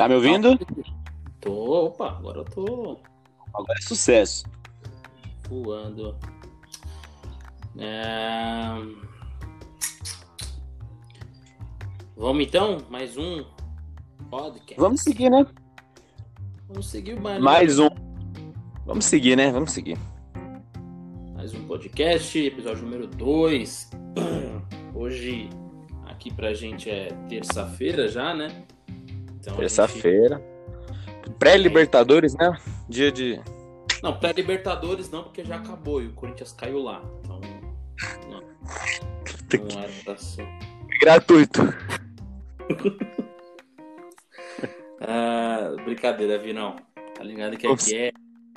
Tá me ouvindo? Tô, opa, agora eu tô Agora é sucesso. voando. É... Vamos então? Mais um podcast. Vamos seguir, né? Vamos seguir o baile. Mais um. Vamos seguir, né? Vamos seguir. Mais um podcast, episódio número 2. Hoje, aqui pra gente é terça-feira já, né? Então, Terça-feira. Pré-Libertadores, né? Dia de. gente- Não, pré-Libertadores não, porque já acabou e o Corinthians caiu lá. Então, não. Não era pra ser. Gratuito. Ah, brincadeira, Vinão. Tá ligado que aqui é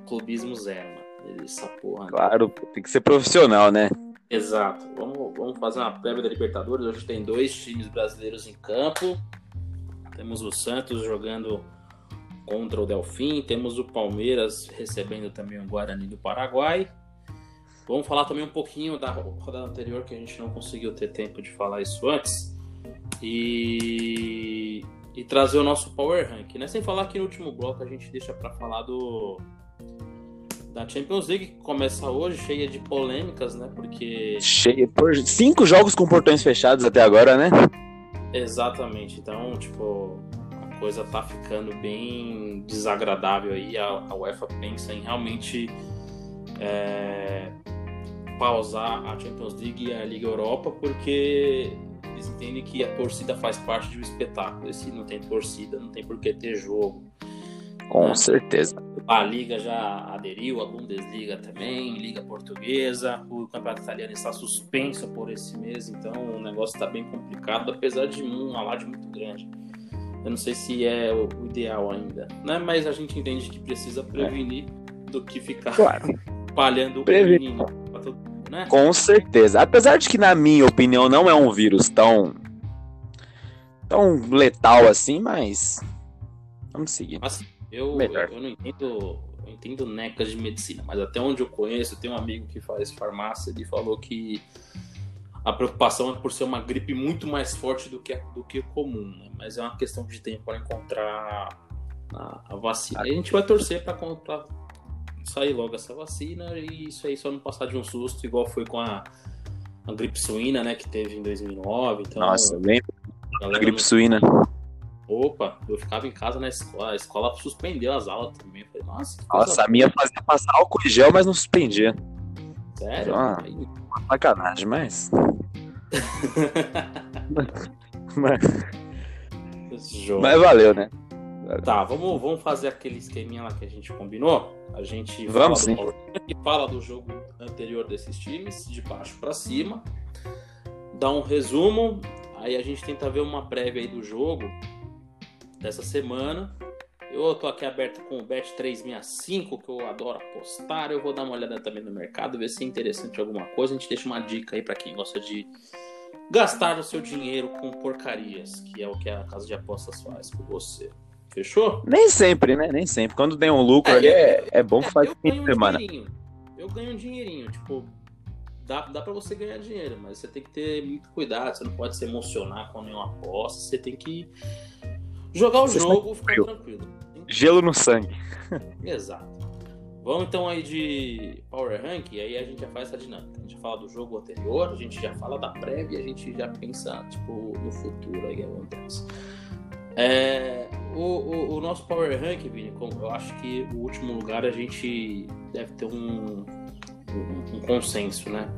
clubismo zero, mano. Essa porra. né? Claro, tem que ser profissional, né? Exato. Vamos, vamos fazer uma prévia da Libertadores. Hoje tem dois times brasileiros em campo. Temos o Santos jogando contra o Delfim. Temos o Palmeiras recebendo também o Guarani do Paraguai. Vamos falar também um pouquinho da rodada anterior, que a gente não conseguiu ter tempo de falar isso antes. E, e trazer o nosso Power Rank. Né? Sem falar que no último bloco a gente deixa para falar do da Champions League, que começa hoje, cheia de polêmicas, né? Porque Cheio. Por... Cinco jogos com portões fechados até agora, né? Exatamente. Então, tipo, a coisa tá ficando bem desagradável aí. A, a UEFA pensa em realmente é, pausar a Champions League e a Liga Europa, porque eles entendem que a torcida faz parte do espetáculo. E se não tem torcida, não tem por que ter jogo. Com É. certeza. A Liga já aderiu, a Bundesliga também, Liga Portuguesa, o Campeonato Italiano está suspenso por esse mês, então o negócio está bem complicado, apesar de um alarde muito grande. Eu não sei se é o ideal ainda, né? mas a gente entende que precisa prevenir do que ficar Claro. palhando o todo né? Com certeza. Apesar de que, na minha opinião, não é um vírus tão. tão letal assim, mas. Vamos seguir. Eu, Melhor. eu não entendo, eu entendo necas de medicina, mas até onde eu conheço, tem um amigo que faz farmácia, ele falou que a preocupação é por ser uma gripe muito mais forte do que, do que comum, né? mas é uma questão de tempo para encontrar a, a vacina. A gente vai torcer para sair logo essa vacina e isso aí só não passar de um susto, igual foi com a, a gripe suína, né, que teve em 2009. Então, Nossa, bem a galera gripe não- suína. Opa, eu ficava em casa na escola, a escola suspendeu as aulas também. Eu falei, nossa, Nossa, a minha fazia passar álcool em gel, mas não suspendia. sério? Ah. Aí- Uma sacanagem, mas. mas, mas valeu, né? Tá, vamos, vamos fazer aquele esqueminha lá que a gente combinou. A gente Vamos, sim. Rank, fala do jogo anterior desses times, de baixo pra cima, dá um resumo, aí a gente tenta ver uma prévia aí do jogo dessa semana. Eu tô aqui aberto com o Bet365, que eu adoro apostar. Eu vou dar uma olhada também no mercado, ver se é interessante alguma coisa. A gente deixa uma dica aí pra quem gosta de gastar o seu dinheiro com porcarias, que é o que a casa de apostas faz por você. Fechou? Nem sempre, né? Nem sempre. Quando tem um lucro ali, é, é bom que faz eu fim ganho de um semana. dinheirinho. Eu ganho um dinheirinho, tipo, dá, dá pra você ganhar dinheiro, mas você tem que ter muito cuidado, você não pode se emocionar com nenhuma aposta, você tem que jogar o Você jogo ficar frio. tranquilo. Gelo no sangue. Exato. Vamos então aí de Power Rank, e aí a gente já faz essa dinâmica. A gente fala do jogo anterior, a gente já fala da prévia, a gente já pensa, tipo, no futuro aí que acontece. É, o, o, o nosso Power Rank, Vini, como eu acho que o último lugar a gente deve ter um, um, um consenso, né?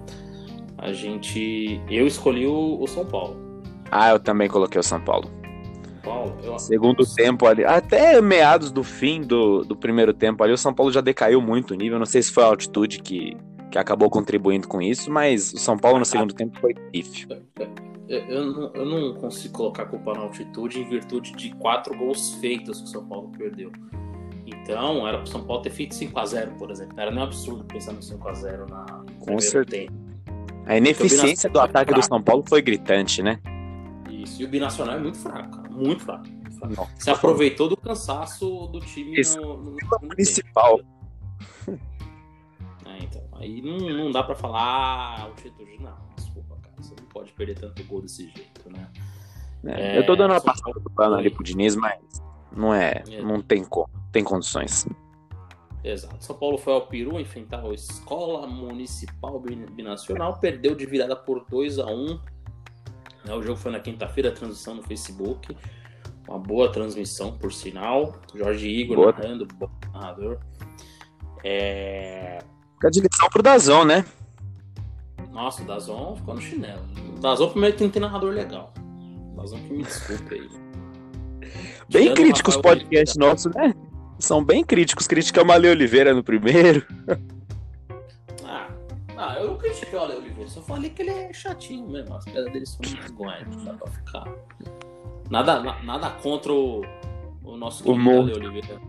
A gente. Eu escolhi o, o São Paulo. Ah, eu também coloquei o São Paulo. Paulo, eu, Segundo tempo ali, até meados do fim do, do primeiro tempo ali, o São Paulo já decaiu muito o nível. Não sei se foi a altitude que, que acabou contribuindo com isso, mas o São Paulo no segundo tempo foi pífio. Eu, eu não, eu não consigo colocar a culpa na altitude em virtude de quatro gols feitos que o São Paulo perdeu. Então, era pro São Paulo ter feito 5x0, por exemplo. Não era nem um absurdo pensar no 5x0 na primeiro certeza. tempo. A ineficiência do ataque do São Paulo foi gritante, né? Isso. E o Binacional é muito fraco, cara. Muito fraco. Muito fraco. Nossa. Se aproveitou do cansaço do time Isso. no, no, segundo Principal. tempo. É, então, aí não, não dá pra falar ah, altitude. Não, desculpa, cara. Você não pode perder tanto gol desse jeito, né? É, É, eu tô dando uma passada do pano ali pro Diniz, mas Não é, é. não tem, tem condições. Exato. São Paulo foi ao Peru enfrentar a Escola Municipal Binacional, perdeu de virada por 2 a 1 né, O jogo foi na quinta-feira, transmissão no Facebook. Uma boa transmissão, por sinal. Jorge Igor boa. narrando, bom narrador. É... Fica de lição pro Dazon, né? Nossa, o Dazon ficou no chinelo. O Dazon primeiro que não tem narrador legal. O Dazon que me desculpe aí. Bem críticos os podcasts nossos, né? São bem críticos. Criticamos a Ale Oliveira no primeiro. Ah, eu não critiquei o Ale Oliveira. Só falei que ele é chatinho mesmo. As pedras dele são muito iguais. Não dá pra ficar. Nada, na, nada contra o, o nosso o mon... Ale Oliveira.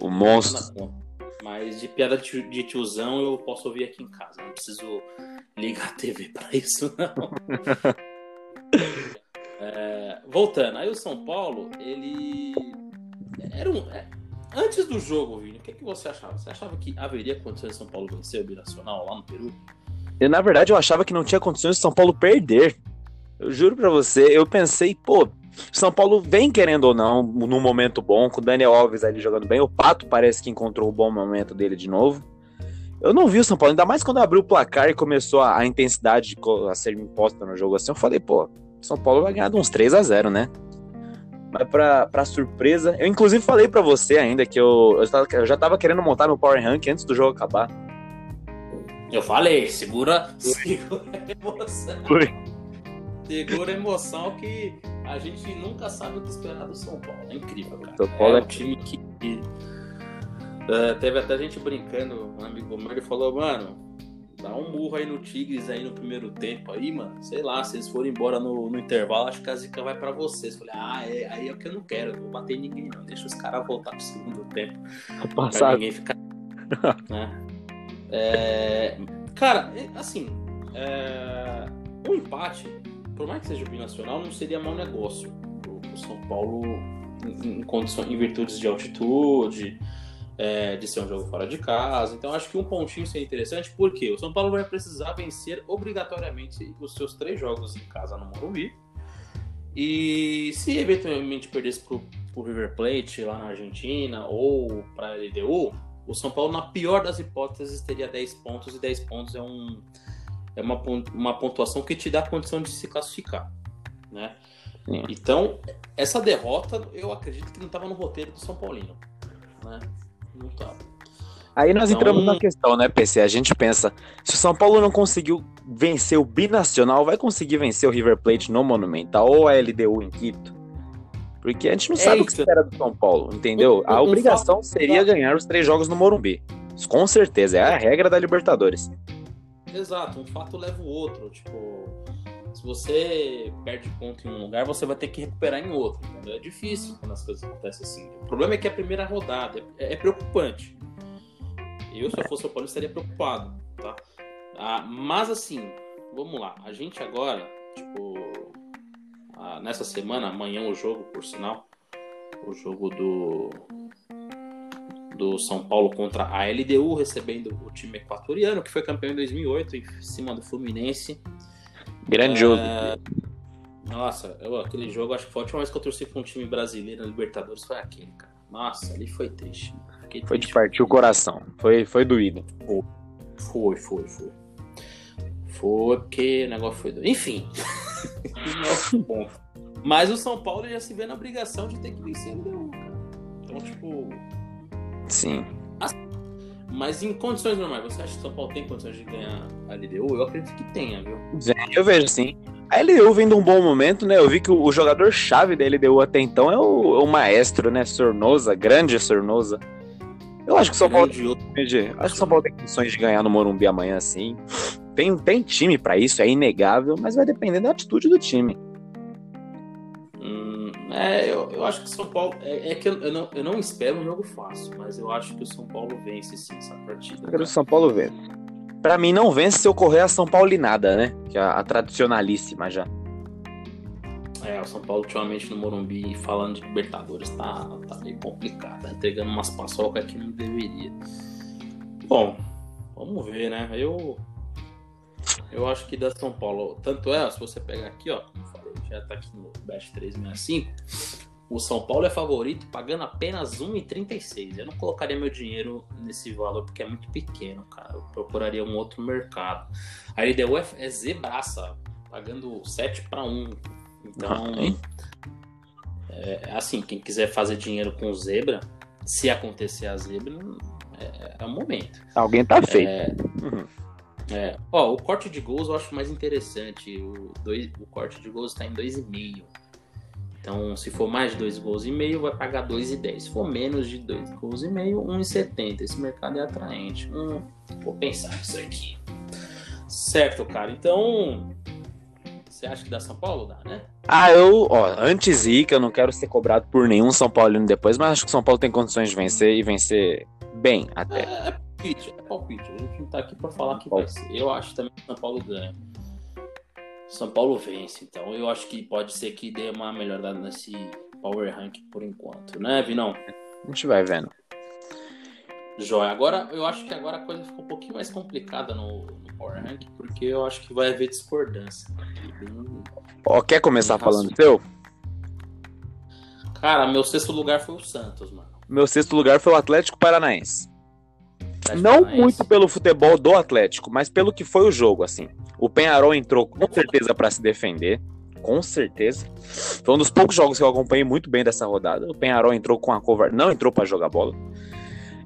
O monstro. Mas de piada de tiozão eu posso ouvir aqui em casa. Não preciso ligar a TV pra isso, não. é, voltando, aí o São Paulo, ele. Era um. É, Antes do jogo, Vini, o que, é que você achava? Você achava que haveria condições de São Paulo vencer o Binacional lá no Peru? Eu, na verdade, eu achava que não tinha condições de São Paulo perder. Eu juro pra você, eu pensei, pô, São Paulo vem querendo ou não, num momento bom, com o Daniel Alves ali jogando bem. O Pato parece que encontrou o bom momento dele de novo. Eu não vi o São Paulo, ainda mais quando abriu o placar e começou a, a intensidade a ser imposta no jogo assim. Eu falei, pô, São Paulo vai ganhar de uns 3 a 0 né? Mas pra, pra surpresa, eu inclusive falei para você ainda que eu, eu, tava, eu, já tava querendo montar meu Power Rank antes do jogo acabar. Eu falei, segura, segura a emoção. Foi. Segura a emoção que a gente nunca sabe o que esperar do São Paulo. É incrível, cara. São Paulo é, é um time que. Uh, teve até gente brincando, um amigo meu, ele falou, mano, Dá um murro aí no Tigres aí no primeiro tempo aí, mano. Sei lá, se eles forem embora no, no intervalo, acho que a zica vai para vocês. Falei, ah, é, aí é o que eu não quero, não vou bater em ninguém, não. Deixa os caras voltar pro segundo tempo. Passado. Pra ninguém ficar. né? É, cara, assim, é, um empate, por mais que seja binacional, não seria mau negócio pro, pro São Paulo em, condições, em virtudes de altitude é, de ser um jogo fora de casa. Então acho que um pontinho seria interessante, porque o São Paulo vai precisar vencer obrigatoriamente os seus três jogos em casa no Morumbi. E se eventualmente perdesse para o River Plate lá na Argentina ou para a LDU, o São Paulo, na pior das hipóteses, teria 10 pontos, e 10 pontos é, um, é uma, uma pontuação que te dá a condição de se classificar. Né? Então, essa derrota eu acredito que não estava no roteiro do São Paulino. Né? Não tá. Aí nós então... entramos na questão, né, PC? A gente pensa, se o São Paulo não conseguiu vencer o Binacional, vai conseguir vencer o River Plate no Monumental ou a LDU em Quito? Porque a gente não é sabe isso. o que espera do São Paulo, entendeu? a obrigação seria ganhar os três jogos no Morumbi. Com certeza, é a regra da Libertadores. Exato, um fato leva o outro. Tipo, se você perde ponto em um lugar, você vai ter que recuperar em outro. Entendeu? É difícil quando as coisas acontecem assim. O problema é que a primeira rodada é, é preocupante. Eu, se eu fosse o Paulo, estaria preocupado, tá? Ah, mas assim, vamos lá. A gente agora, tipo, ah, nessa semana, amanhã o jogo, por sinal, o jogo do do São Paulo contra a LDU, recebendo o time equatoriano, que foi campeão em 2008, em cima do Fluminense. Grande jogo. É, nossa, eu, aquele jogo, acho que foi a última vez que eu torci com um time brasileiro na Libertadores foi aquele, cara. Nossa, ali foi triste. Fiquei foi triste. de partir o coração. Foi, foi doído. Foi, foi, foi. Foi porque o negócio foi doido. Enfim. Mas o São Paulo já se vê na obrigação de ter que vencer o LDU, cara. Então, tipo. Sim. Mas em condições normais, você acha que o São Paulo tem condições de ganhar a LDU? Eu acredito que tenha, viu? Eu vejo sim. A LDU vem de um bom momento, né? Eu vi que o, jogador-chave da LDU até então é o, o, maestro, né? Sornosa, grande Sornosa. Eu acho que o São Paulo. Acho que o São Paulo tem condições de ganhar no Morumbi amanhã, sim. Tem, tem time para isso, é inegável, mas vai depender da atitude do time. É, eu, eu acho que o São Paulo. É, é que eu, eu, não, eu não espero um jogo fácil, mas eu acho que o São Paulo vence sim essa partida. Eu quero o São Paulo vence. Pra mim, não vence se ocorrer a São Paulinada, né? Que é a, a tradicionalíssima já. É, o São Paulo ultimamente no Morumbi, falando de Libertadores, tá, tá meio complicado. Tá entregando umas paçocas que não deveria. Bom, vamos ver, né? Eu. Eu acho que da São Paulo. Tanto é, se você pegar aqui, ó já tá aqui no Best 365, o São Paulo é favorito pagando apenas 1,36. Eu não colocaria meu dinheiro nesse valor porque é muito pequeno, cara. Eu procuraria um outro mercado. A LDU é, é zebraça, pagando 7 para 1. Então, é, assim, quem quiser fazer dinheiro com zebra, se acontecer a zebra, é, é o momento. Alguém tá feio. É, Uhum. É. Ó, o corte de gols eu acho mais interessante. O, dois, o corte de gols está em 2,5. Então, se for mais de 2 gols e meio, vai pagar 2,10. Se for menos de 2 gols e meio, 1,70. Esse mercado é atraente. Hum, vou pensar nisso aqui. Certo, cara. Então, você acha que dá São Paulo? Dá, né? Ah, eu, ó, antes Zica, eu não quero ser cobrado por nenhum São Paulino depois, mas acho que o São Paulo tem condições de vencer e vencer bem até. É palpite, é palpite. A gente não tá aqui pra falar que vai ser. Eu acho também que o São Paulo ganha. São Paulo vence, então eu acho que pode ser que dê uma melhorada nesse Power Rank por enquanto, né, Vinão? A gente vai vendo. Joia. Agora, eu acho que agora a coisa ficou um pouquinho mais complicada no, no Power Rank, porque eu acho que vai haver discordância. Bem- quer começar falando seu? Cara, meu sexto lugar foi o Santos, mano. Meu sexto lugar foi o Atlético Paranaense. Não Paranaense. muito pelo futebol do Atlético, mas pelo que foi o jogo, assim. O Penharol entrou com certeza pra se defender. Com certeza. Foi um dos poucos jogos que eu acompanhei muito bem dessa rodada. O Penharol entrou com a covarde, não entrou pra jogar bola.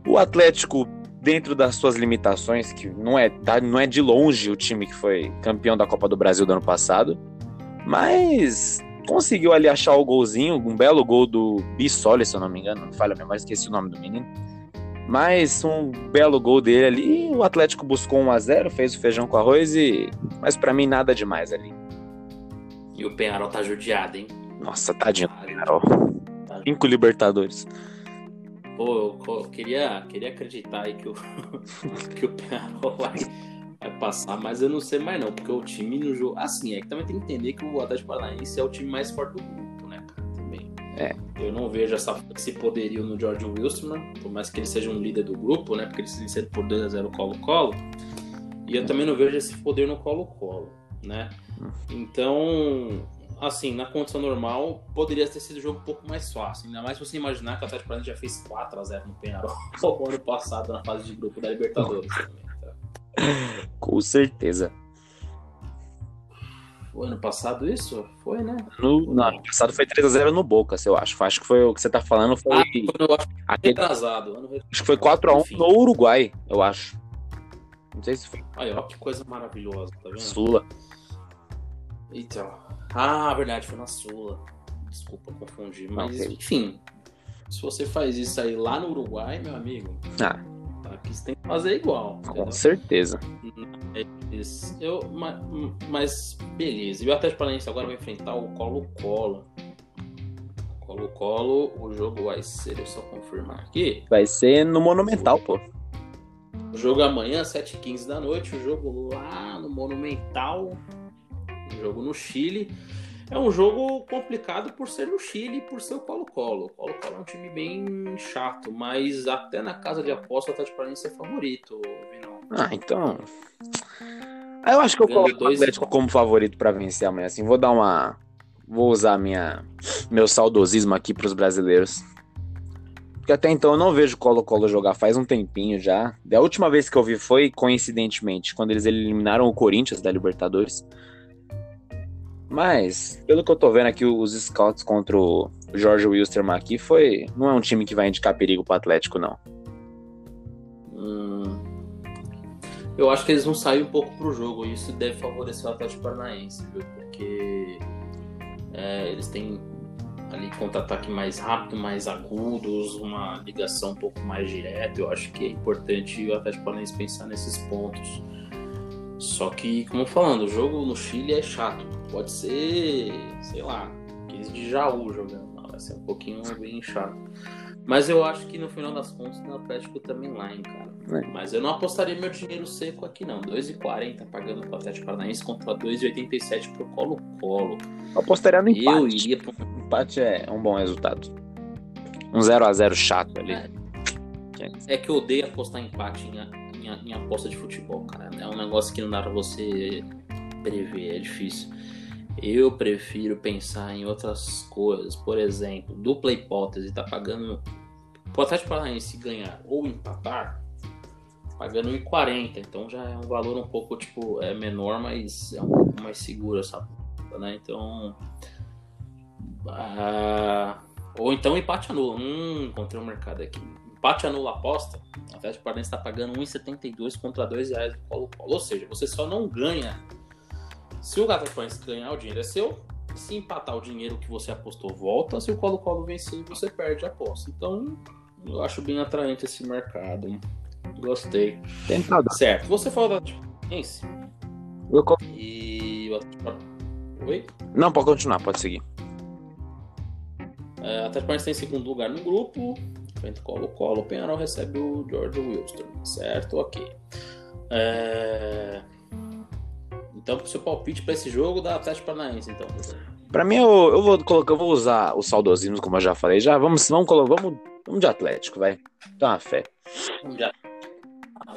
O Atlético, dentro das suas limitações, que não é, tá- não é de longe o time que foi campeão da Copa do Brasil do ano passado, mas conseguiu ali achar o golzinho, um belo gol do Bissoli, se eu não me engano, não falha a memória, esqueci o nome do menino. Mas um belo gol dele ali, o Atlético buscou 1 a 0 fez o feijão com arroz e. Mas pra mim nada demais ali. E o Penharol tá judiado, hein? Nossa, tadinho do Penharol. tá- Cinco Libertadores. Pô, eu queria, queria acreditar aí que o, que o Penharol vai, vai passar, mas eu não sei mais não, porque o time no jogo. Assim, é que também tem que entender que o Atlético Paranaense é o time mais forte do grupo. É. Eu não vejo essa, esse poderio no George Wilson, por mais que ele seja um líder do grupo, né? Porque eles venceram por 2x0 Colo-Colo. E eu também não vejo esse poder no Colo-Colo, né? Então, assim, na condição normal, poderia ter sido um jogo um pouco mais fácil. Ainda mais se você imaginar que o Atlético Paranaense já fez 4x0 no Penharol no ano passado, na fase de grupo da Libertadores também, tá? Com certeza. Foi ano passado isso? Foi, né? No, não, ano passado foi 3x0 no Bocas, eu acho. Acho que foi o que você tá falando. Foi Ah, foi no acho que aquele, retrasado. Ano acho que foi 4x1 Enfim. no Uruguai, eu acho. Não sei se foi Aí, ó, que coisa maravilhosa, tá vendo? Sula. Então. Ah, verdade, foi na Sula. Desculpa confundir. Mas, Ok. enfim. Se você faz isso aí lá no Uruguai, meu amigo, Ah, aqui você tem que fazer igual. com entendeu? certeza. Mas, eu, ma- mas, beleza. E o Atlético Paranaense agora vai enfrentar o Colo-Colo. Colo-Colo, o jogo vai ser, deixa eu só confirmar aqui. Vai ser no Monumental, pô. O jogo amanhã, 7h15 da noite. O jogo lá no Monumental. O jogo no Chile. É um jogo complicado por ser no Chile e por ser o Colo-Colo. O Colo-Colo é um time bem chato, mas até na casa de aposta o Atlético Paranaense é favorito, Vinão. Ah, então. Ah, Eu acho que eu coloco o dois- Atlético como favorito pra vencer amanhã. Assim, vou dar uma. Vou usar minha meu saudosismo aqui pros brasileiros. Porque até então eu não vejo o Colo-Colo jogar faz um tempinho já. A última vez que eu vi foi, coincidentemente, quando eles eliminaram o Corinthians da Libertadores. Mas, pelo que eu tô vendo aqui, os scouts contra o Jorge Wilstermann aqui foi. Não é um time que vai indicar perigo pro Atlético, não. Hum, eu acho que eles vão sair um pouco pro jogo e isso deve favorecer o Atlético Paranaense, viu? Porque é, eles têm ali contra-ataque mais rápido, mais agudos, uma ligação um pouco mais direta. Eu acho que é importante o Atlético Paranaense pensar nesses pontos. Só que, como falando, o jogo no Chile é chato. Pode ser, sei lá, aqueles de Jaú jogando. Vai ser um pouquinho bem chato. Mas eu acho que no final das contas o Atlético também lá, hein, cara. É. Mas eu não apostaria meu dinheiro seco aqui, não. 2,40 pagando pro Atlético Paranaense contra 2,87 pro Colo-Colo. Apostaria no empate. Eu iria pro. Empate é um bom resultado. Um 0x0 chato ali. É. É que eu odeio apostar em empate em, em, em aposta de futebol, cara. É um negócio que não dá pra você prever, é difícil. Eu prefiro pensar em outras coisas. Por exemplo, dupla hipótese, tá pagando. O Atlético Paranaense ganhar ou empatar, pagando 1,40. Então já é um valor um pouco tipo é menor, mas é um pouco mais seguro essa né? Então. Ah, ou então empate anula. Hum, encontrei um mercado aqui. Empate anula aposta. O Atlético Paranaense está pagando 1,72 contra 2 reais do Colo-Colo. Ou seja, você só não ganha. Se o Paranaense ganhar, o dinheiro é seu. Se empatar, o dinheiro que você apostou volta. Se o Colo-Colo vencer, você perde a aposta. Então, eu acho bem atraente esse mercado. Gostei. Tentado. Certo. Você falou da Atlético Paranaense. Eu... E Oi? Não, pode continuar, pode seguir. É, Atlético Paranaense tem segundo lugar no grupo, frente Colo-Colo, o Penharol recebe o George Wilson, certo? Ok. É... Então, seu palpite para esse jogo da Atlético Paranaense, então. Para mim, eu, eu, vou colocar, eu vou usar o saudosismo, como eu já falei. Já vamos, vamos, vamos, vamos de Atlético, vai. Dá uma fé. Vamos de ah,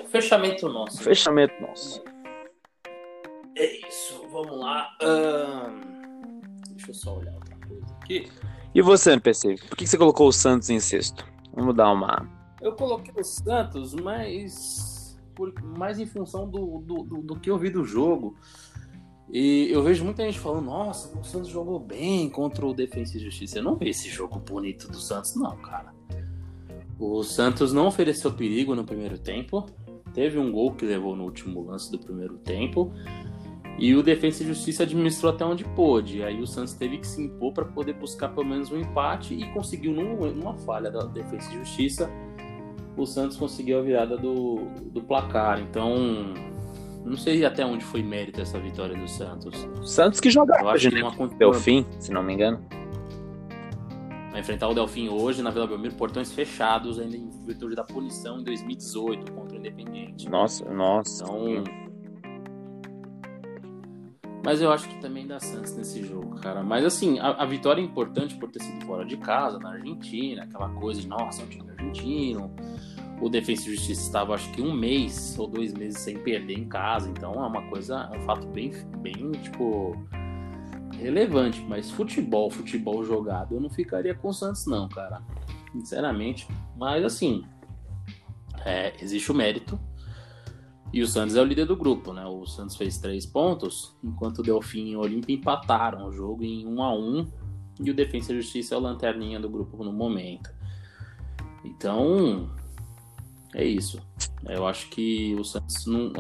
Fechamento nosso. Fechamento nosso. É isso, vamos lá. Deixa eu só olhar outra coisa aqui. E você, NPC? Por que você colocou o Santos em sexto? Vamos dar uma. Eu coloquei o Santos, mas. Por, mais em função do, do, do, do que eu vi do jogo. E eu vejo muita gente falando, nossa, o Santos jogou bem contra o Defensa e Justiça. Eu não vi esse jogo bonito do Santos, não, cara. O Santos não ofereceu perigo no primeiro tempo. Teve um gol que levou no último lance do primeiro tempo. E o Defensa e Justiça administrou até onde pôde. Aí o Santos teve que se impor para poder buscar pelo menos um empate e conseguiu, numa falha da Defensa e Justiça, o Santos conseguiu a virada do, do placar. Então, não sei até onde foi mérito essa vitória do Santos. Santos que joga hoje, né? Delfim, se não me engano. Vai enfrentar o Delfim hoje na Vila Belmiro, portões fechados, ainda em virtude da punição em 2018 contra o Independiente. Nossa, nossa. Então, mas eu acho que também dá Santos nesse jogo, cara. Mas assim, a, a, vitória é importante por ter sido fora de casa, na Argentina, aquela coisa de, nossa, é um time argentino. O Defensa e Justiça estava, acho que um mês ou dois meses sem perder em casa. Então é uma coisa, é um fato bem, bem, tipo, relevante. Mas futebol, futebol jogado, eu não ficaria com o Santos, não, cara. Sinceramente. Mas assim, é, existe o mérito e o Santos é o líder do grupo, né? O Santos fez três pontos, enquanto o Delfim e o Olímpia empataram o jogo em 1 a 1 e o Defensa e Justiça é o lanterninha do grupo no momento. Então, é isso. Eu acho que o Santos não,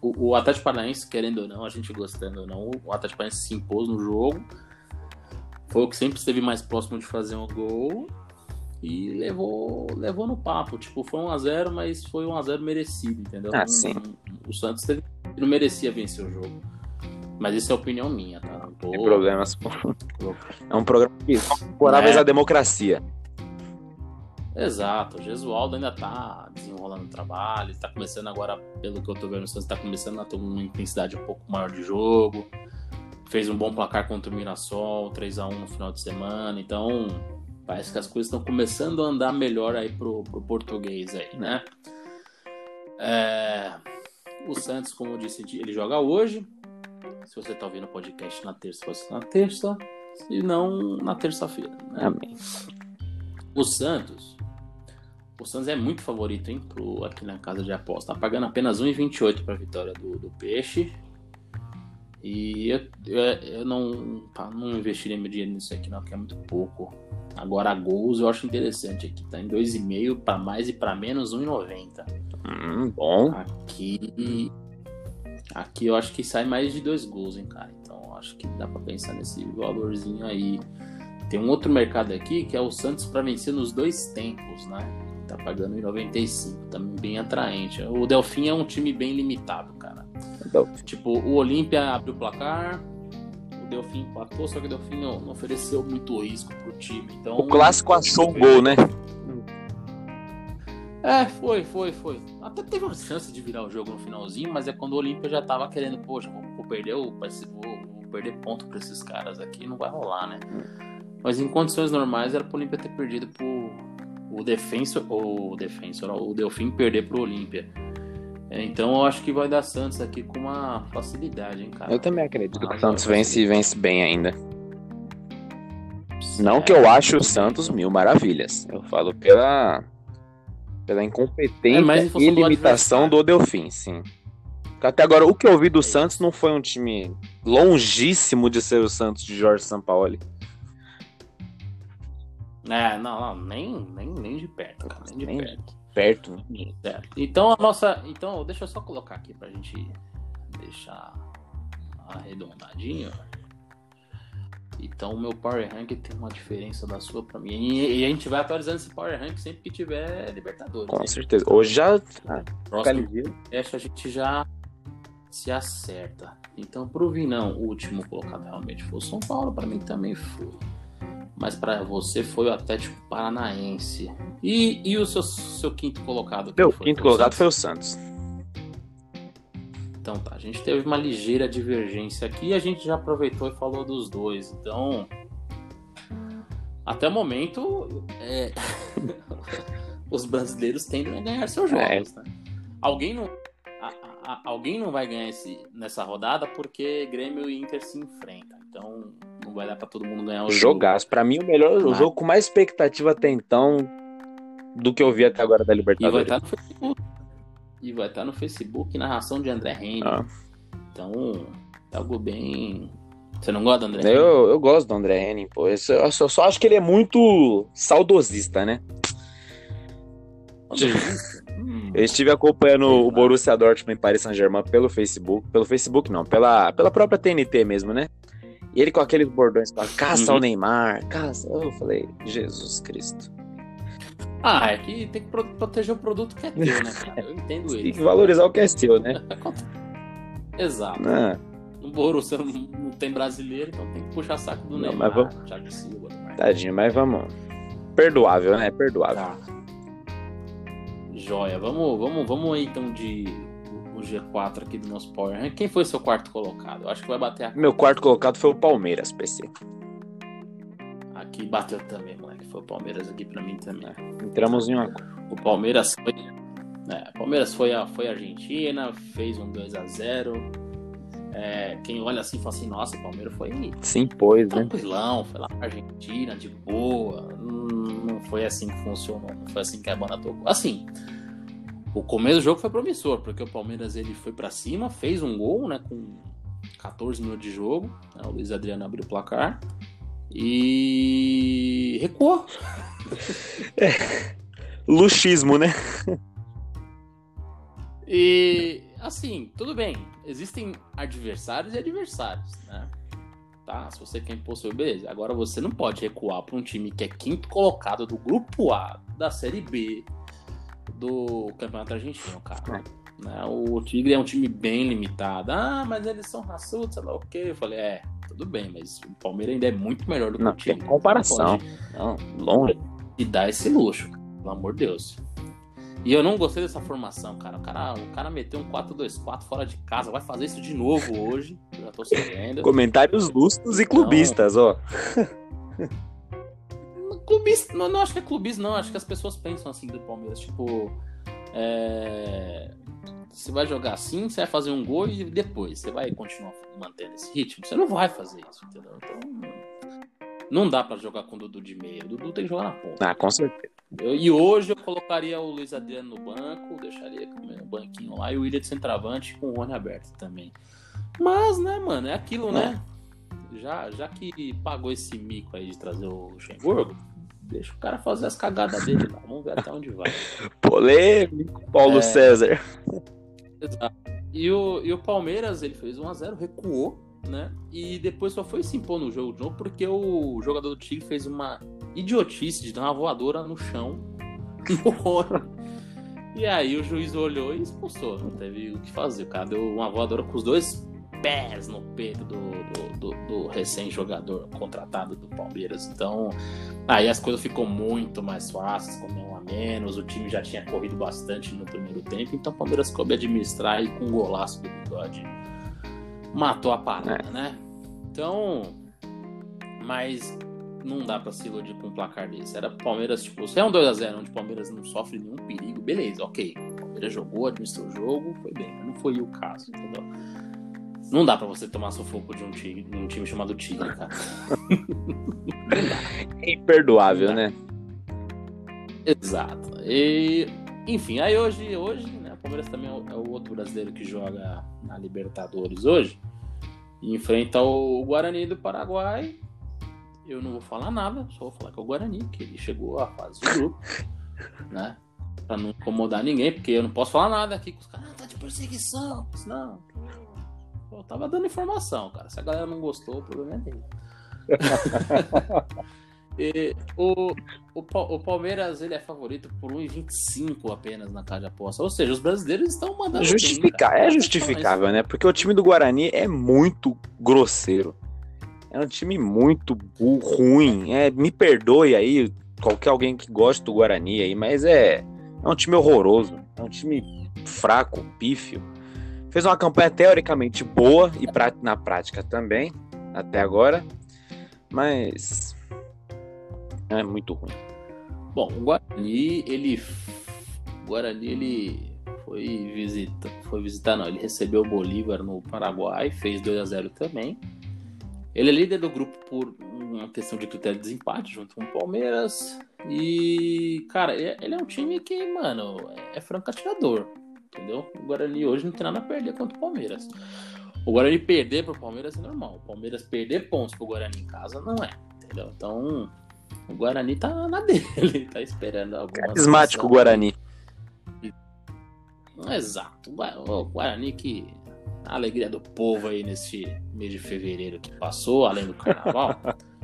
o, o Atlético Paranaense, querendo ou não, a gente gostando ou não, o Atlético Paranaense se impôs no jogo. Foi o que sempre esteve mais próximo de fazer um gol e levou, levou no papo. Tipo, foi 1x0, mas foi 1x0 merecido, entendeu? Ah, sim. o Santos teve, não merecia vencer o jogo. Mas isso é opinião minha, tá? Não tô... Tem problemas. É um programa que favoráveis é. à democracia. Exato, o Gesualdo ainda tá desenrolando o trabalho, tá começando agora, pelo que eu tô vendo, o Santos tá começando a ter uma intensidade um pouco maior de jogo. Fez um bom placar contra o Mirassol, 3 a 1 no final de semana, então Parece que as coisas estão começando a andar melhor aí pro, pro português aí, né? É... O Santos, como eu disse, ele joga hoje. Se você tá ouvindo o podcast na terça, vai ser na terça. Se não, na terça-feira. Né? Amém. O Santos. O Santos é muito favorito, hein? Pro, aqui na casa de aposta. Tá pagando apenas 1,28 para a vitória do, do Peixe. E eu, eu, eu não, não investiria meu dinheiro nisso aqui, não, porque é muito pouco. Agora, gols eu acho interessante aqui. Tá em 2,5 para mais e para menos 1,90. Hum, bom. Aqui. Aqui eu acho que sai mais de dois gols, hein, cara. Então acho que dá para pensar nesse valorzinho aí. Tem um outro mercado aqui que é o Santos para vencer nos dois tempos, né? Tá pagando em 95, também bem atraente. O Delfim é um time bem limitado, cara. Tipo, o Olímpia abre o placar, Delfim empatou, só que o Delfim não, não ofereceu muito risco pro time. Então, o clássico achou o gol, né? É, foi, foi, foi. Até teve uma chance de virar o jogo no finalzinho, mas é quando o Olímpia já tava querendo, poxa, vou, vou perder o, vou, vou, perder ponto pra esses caras aqui, não vai rolar, né? Mas em condições normais era pro Olímpia ter perdido pro o Defensor, ou o Defensor, o Delfim perder pro Olímpia. É, então eu acho que vai dar Santos aqui com uma facilidade, hein, cara. Eu também acredito que Ah, o Santos vai vence e vence bem ainda. Não que eu acho o Santos mil maravilhas. Eu falo pela, pela incompetência É, e limitação do Delfim, sim. Até agora, o que eu vi do Santos não foi um time longíssimo de ser o Santos de Jorge Sampaoli. É, não, não, nem, nem, nem de perto, cara, nem de Nem- perto. Perto. né? Certo. Então a nossa. Então, deixa eu só colocar aqui pra gente deixar arredondadinho. Então o meu Power Rank tem uma diferença da sua pra mim. E, e a gente vai atualizando esse Power Rank sempre que tiver Libertadores. Com hein? certeza. Hoje já. Ah, Próximo teste a gente já se acerta. Então pro Vinão, o último colocado realmente foi o São Paulo, pra mim também foi. Mas pra você foi o Atlético Paranaense. E, e o seu, seu quinto colocado? Meu foi? quinto Foi colocado Santos? foi o Santos. Então tá, a gente teve uma ligeira divergência aqui e a gente já aproveitou e falou dos dois. Então, até o momento, é, os brasileiros tendem a ganhar seus jogos. né? Alguém não, alguém não vai ganhar esse, nessa rodada porque Grêmio e Inter se enfrentam. Então, não vai dar pra todo mundo ganhar o jogo. Jogaço. Pra mim, o melhor o jogo com mais expectativa até então do que eu vi até agora da E vai Libertadores. estar no Facebook. E vai estar no Facebook narração de André Henrique. Ah. Então, é algo bem. Você não gosta do André Henrique? Eu, eu gosto do André Henning, pô. Eu só, eu só- acho que ele é muito saudosista, né? Hum. Eu estive acompanhando o lá. Borussia Dortmund em Paris Saint-Germain pelo Facebook. Pelo Facebook não, pela, pela própria TNT mesmo, né? E ele com aqueles bordões pra caça Uhum. ao Neymar, caça. Eu falei, Jesus Cristo. Ah, é que tem que pro- proteger o produto que é teu, né, cara? Eu entendo Tem ele. que valorizar o que é seu, né? Exato. Ah, No Borussia não, tem brasileiro, então tem que puxar saco do Não, Neymar, mas Thiago Silva. Marcos. tadinho, mas vamos. Perdoável, né? Perdoável. Tá. Joia. Vamos, vamos, vamos aí então de o G4 aqui do nosso Power Rank. Quem foi seu quarto colocado? Eu acho que vai bater aqui. Meu quarto colocado foi o Palmeiras, PC. Aqui bateu também, moleque. Foi o Palmeiras aqui pra mim também. Entramos em uma. O Palmeiras foi. É, o Palmeiras foi a, foi a Argentina, fez um 2x0. É, quem olha assim fala assim, nossa, o Palmeiras foi Sim, pois, né? tranquilão, foi lá pra Argentina, de boa. Hum, Não foi assim que funcionou, não foi assim que a banda tocou. Assim, o começo do jogo foi promissor, porque o Palmeiras ele foi pra cima, fez um gol, né, com 14 minutos de jogo. né, o Luiz Adriano abriu o placar e recuou. Luxismo, né? E assim, tudo bem. Existem adversários e adversários, né? Tá, se você quer impor seu beleza. Agora você não pode recuar para um time que é quinto colocado do grupo A da Série B do Campeonato Argentino, cara. Né? O Tigre é um time bem limitado. Ah, mas eles são raçudos, sei lá o quê. Eu falei, é, tudo bem, mas o Palmeiras ainda é muito melhor do que Não, o Tigre. tem comparação. Não Não, longe. e dá esse luxo, pelo amor de Deus. E eu não gostei dessa formação, cara. O cara, o cara meteu um 4-2-4 fora de casa, vai fazer isso de novo hoje. Eu já tô sabendo. Comentários lustros e clubistas, ó. Clubista, não, não acho que é clubista, não. Acho que as pessoas pensam assim do Palmeiras. Tipo, é, você vai jogar assim, você vai fazer um gol e depois você vai continuar mantendo esse ritmo. Você não vai fazer isso, entendeu? Então, não dá pra jogar com o Dudu de meio. O Dudu tem que jogar na ponta. Ah, com certeza. Eu- e hoje eu colocaria o Luiz Adriano no banco, deixaria o banquinho lá e o William de centroavante com o Rony aberto também. Mas, né, mano, é aquilo, né? Já, já que pagou esse mico aí de trazer o Luxemburgo, deixa o cara fazer as cagadas dele lá. Vamos ver até onde vai. Polêmico, Paulo É. César. Exato. E o, e o Palmeiras, ele fez 1x0, recuou, né? E depois só foi se impor no jogo de novo porque o jogador do Tigre fez uma idiotice de dar uma voadora no chão. No. E aí o juiz olhou e expulsou. Não teve o que fazer. O cara deu uma voadora com os dois pés no peito do, do, do- do recém-jogador contratado do Palmeiras. Então, aí as coisas ficou muito mais fáceis, com um a menos. O time já tinha corrido bastante no primeiro tempo. Então o Palmeiras coube administrar e com um golaço do bigode matou a parada, né? Então, mas não dá pra se iludir com um placar desse. Era Palmeiras, tipo, se é um 2x0 onde o Palmeiras não sofre nenhum perigo, beleza, ok. O Palmeiras Palmeiras jogou, administrou o jogo, foi bem, mas não foi o caso, entendeu? Não dá pra você tomar sufoco de um time, um time chamado Tigre, cara. é imperdoável, né? Exato. E, enfim, aí hoje, hoje né, o Palmeiras também é o, é o outro brasileiro que joga na Libertadores hoje. E enfrenta o Guarani do Paraguai. Eu não vou falar nada, só vou falar que é o Guarani, que ele chegou à fase do grupo, né? Pra não incomodar ninguém, porque eu não posso falar nada aqui com os caras, ah, tá de perseguição. Não, eu tava dando informação, cara. Se a galera não gostou, o problema é dele. e, o, o, o, Palmeiras ele é favorito por 1,25 apenas na casa de aposta. Ou seja, os brasileiros estão mandando. Justificar, bem, é justificável, né? Porque o time do Guarani é muito grosseiro. É um time muito ruim. É, me perdoe aí, qualquer alguém que goste do Guarani aí, mas é, é um time horroroso. É um time fraco, pífio. Fez uma campanha teoricamente boa e na prática também, até agora. Mas é muito ruim. Bom, o Guarani, ele. O Guarani, ele foi visitar. Foi visitar, não. Ele recebeu o Bolívar no Paraguai, fez 2 a 0 também. Ele é líder do grupo por uma questão de critério de desempate junto com o Palmeiras. E, cara, ele é um time que, mano, é franco atirador entendeu? O Guarani hoje não tem nada a perder contra o Palmeiras. O Guarani perder para o Palmeiras é normal. O Palmeiras perder pontos para o Guarani em casa não é, entendeu? Então, o Guarani tá na dele, tá esperando alguma Carismático o Guarani. Exato. O Guarani que a alegria do povo aí nesse mês de fevereiro que passou, além do carnaval,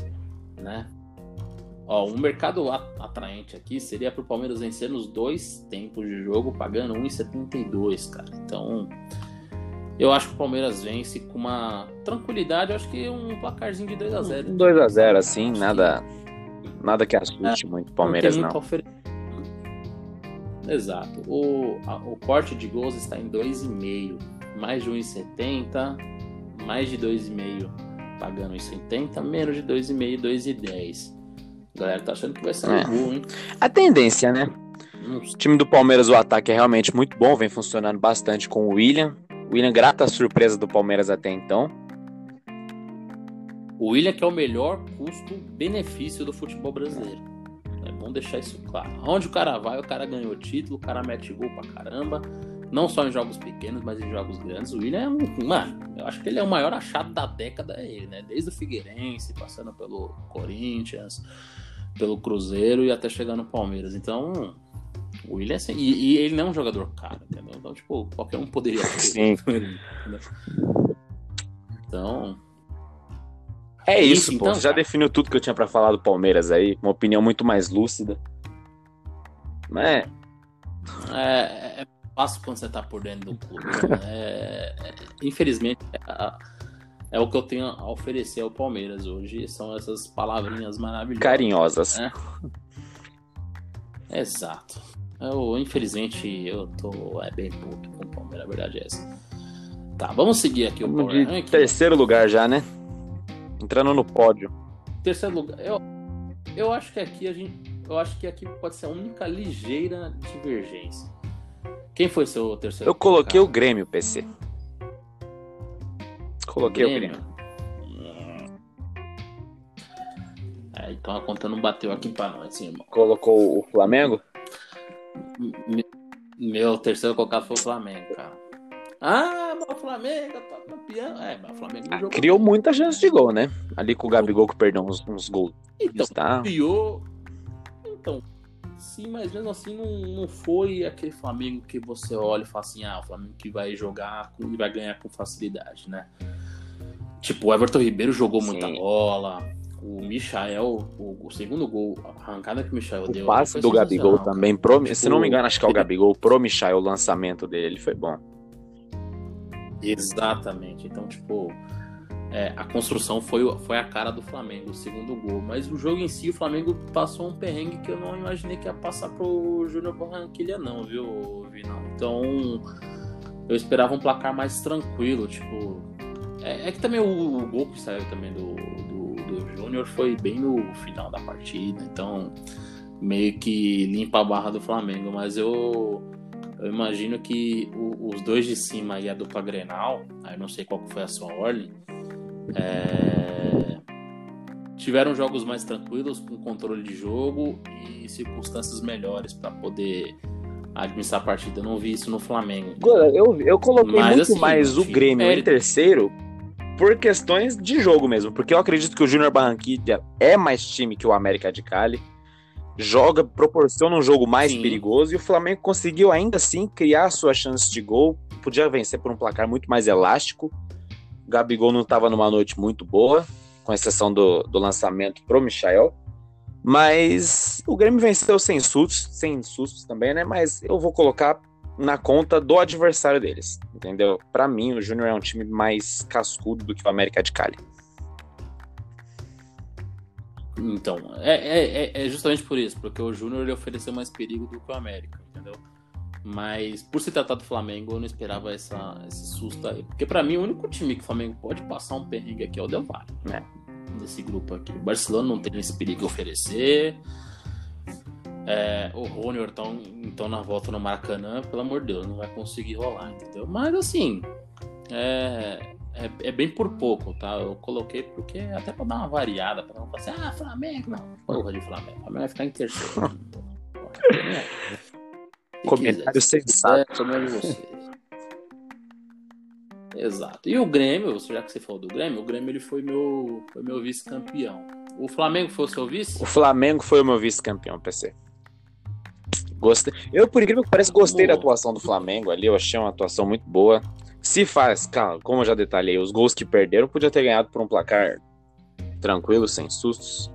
né? Ó, um mercado atraente aqui seria para o Palmeiras vencer nos dois tempos de jogo, pagando 1,72, cara. Então, eu acho que o Palmeiras vence com uma tranquilidade. Eu acho que um placarzinho de 2 a 0 um 2 a 0 assim, nada, nada que assuste é, muito o Palmeiras, não. não. Exato. O, a, o corte de gols está em 2,5. Mais de 1,70, mais de 2,5 pagando 1,80, menos de 2,5, 2,10. A galera tá achando que vai ser é. gol, hein? A tendência, né? O time do Palmeiras, o ataque é realmente muito bom, vem funcionando bastante com o William. O William, grata surpresa do Palmeiras até então. O William que é o melhor custo-benefício do futebol brasileiro. É bom deixar isso claro. Onde o cara vai, o cara ganhou título, o cara mete gol pra caramba. Não só em jogos pequenos, mas em jogos grandes. O William é um. Mano, eu acho que ele é o maior achado da década, é ele, né? Desde o Figueirense, passando pelo Corinthians, pelo Cruzeiro e até chegar no Palmeiras. Então, o William é assim, e, e, ele não é um jogador caro, entendeu? Então, tipo, qualquer um poderia ter. Sim. Então. É isso, isso pô. Então, Você já definiu tudo que eu tinha para falar do Palmeiras aí, uma opinião muito mais lúcida. Mas. É, é fácil quando você tá por dentro do clube. Né? É, é, infelizmente, a, é o que eu tenho a oferecer ao Palmeiras hoje. São essas palavrinhas maravilhosas. Carinhosas. Né? Exato. Eu, infelizmente, eu tô é bem puto com o Palmeiras, a verdade é essa. Tá, vamos seguir aqui o Power Rank. Terceiro lugar já, né? Entrando no pódio. Terceiro lugar. Eu, eu acho que aqui a gente. Eu acho que aqui pode ser a única ligeira divergência. Quem foi seu terceiro? Eu coloquei o Grêmio, PC. Coloquei Grêmio. o Grêmio. É, então a conta não bateu aqui pra nós, irmão. Colocou o Flamengo? Meu terceiro colocado foi o Flamengo, cara. Ah, mas o Flamengo tá campeão. É, mas o Flamengo ah, Criou muita chance de gol, né? Ali com o Gabigol que perdeu uns, uns gols. Então, tá. criou. Então, sim, mas mesmo assim não, não foi aquele Flamengo que você olha e fala assim: ah, o Flamengo que vai jogar e vai ganhar com facilidade, né? Tipo, o Everton Ribeiro jogou Sim. muita bola. O Michael, o, o, segundo gol, a arrancada que o Michael o deu. O passe do Gabigol também, pro, tipo, se não me engano, acho que é o Gabigol pro Michael, o lançamento dele foi bom. Exatamente. Então, tipo, é, a construção foi, foi a cara do Flamengo, o segundo gol. Mas o jogo em si, o Flamengo passou um perrengue que eu não imaginei que ia passar pro Júnior Barranquilha, não, viu, Vinão? Então, eu esperava um placar mais tranquilo, tipo, é, é que também o, o, gol que saiu também do, do, do Júnior foi bem no final da partida, então meio que limpa a barra do Flamengo, mas eu eu imagino que os dois de cima e a dupla Grenal, aí não sei qual foi a sua ordem, é, tiveram jogos mais tranquilos, com controle de jogo e circunstâncias melhores para poder administrar a partida. Eu não vi isso no Flamengo. Eu, eu coloquei Mas, muito assim, mais o Grêmio em terceiro por questões de jogo mesmo, porque eu acredito que o Júnior Barranquilla é mais time que o América de Cali joga, proporciona um jogo mais Sim. perigoso e o Flamengo conseguiu ainda assim criar sua chance de gol. Podia vencer por um placar muito mais elástico. Gabigol não estava numa noite muito boa, com exceção do, do lançamento pro Michael. Mas o Grêmio venceu sem sustos, sem sustos também, né? Mas eu vou colocar na conta do adversário deles, entendeu? Para mim, o Júnior é um time mais cascudo do que o América de Cali. Então, é, é, é, é justamente por isso, porque o Júnior ofereceu mais perigo do que o América, entendeu? Mas por se tratar do Flamengo, eu não esperava essa, esse susto aí. Porque para mim, o único time que o Flamengo pode passar um perrengue aqui é o Del Valle, né? Desse grupo aqui. O Barcelona não tem esse perigo a oferecer. É, o Rony então, então na volta no Maracanã, pelo amor de Deus, não vai conseguir rolar, entendeu? Mas assim, é, é, é, bem por pouco, tá? Eu coloquei porque até pra dar uma variada, pra não falar assim, ah, Flamengo, não. Porra de Flamengo. Flamengo vai ficar em terceiro. Comentário sensato. de vocês. Exato. E o Grêmio, já que você falou do Grêmio, o Grêmio ele foi meu, foi meu vice-campeão. O Flamengo foi o seu vice? O Flamengo foi o meu vice-campeão, PC. Gostei. Eu, por incrível que pareça, gostei boa. da atuação do Flamengo ali. Eu achei uma atuação muito boa. Se faz, como eu já detalhei, os gols que perderam, podia ter ganhado por um placar tranquilo, sem sustos.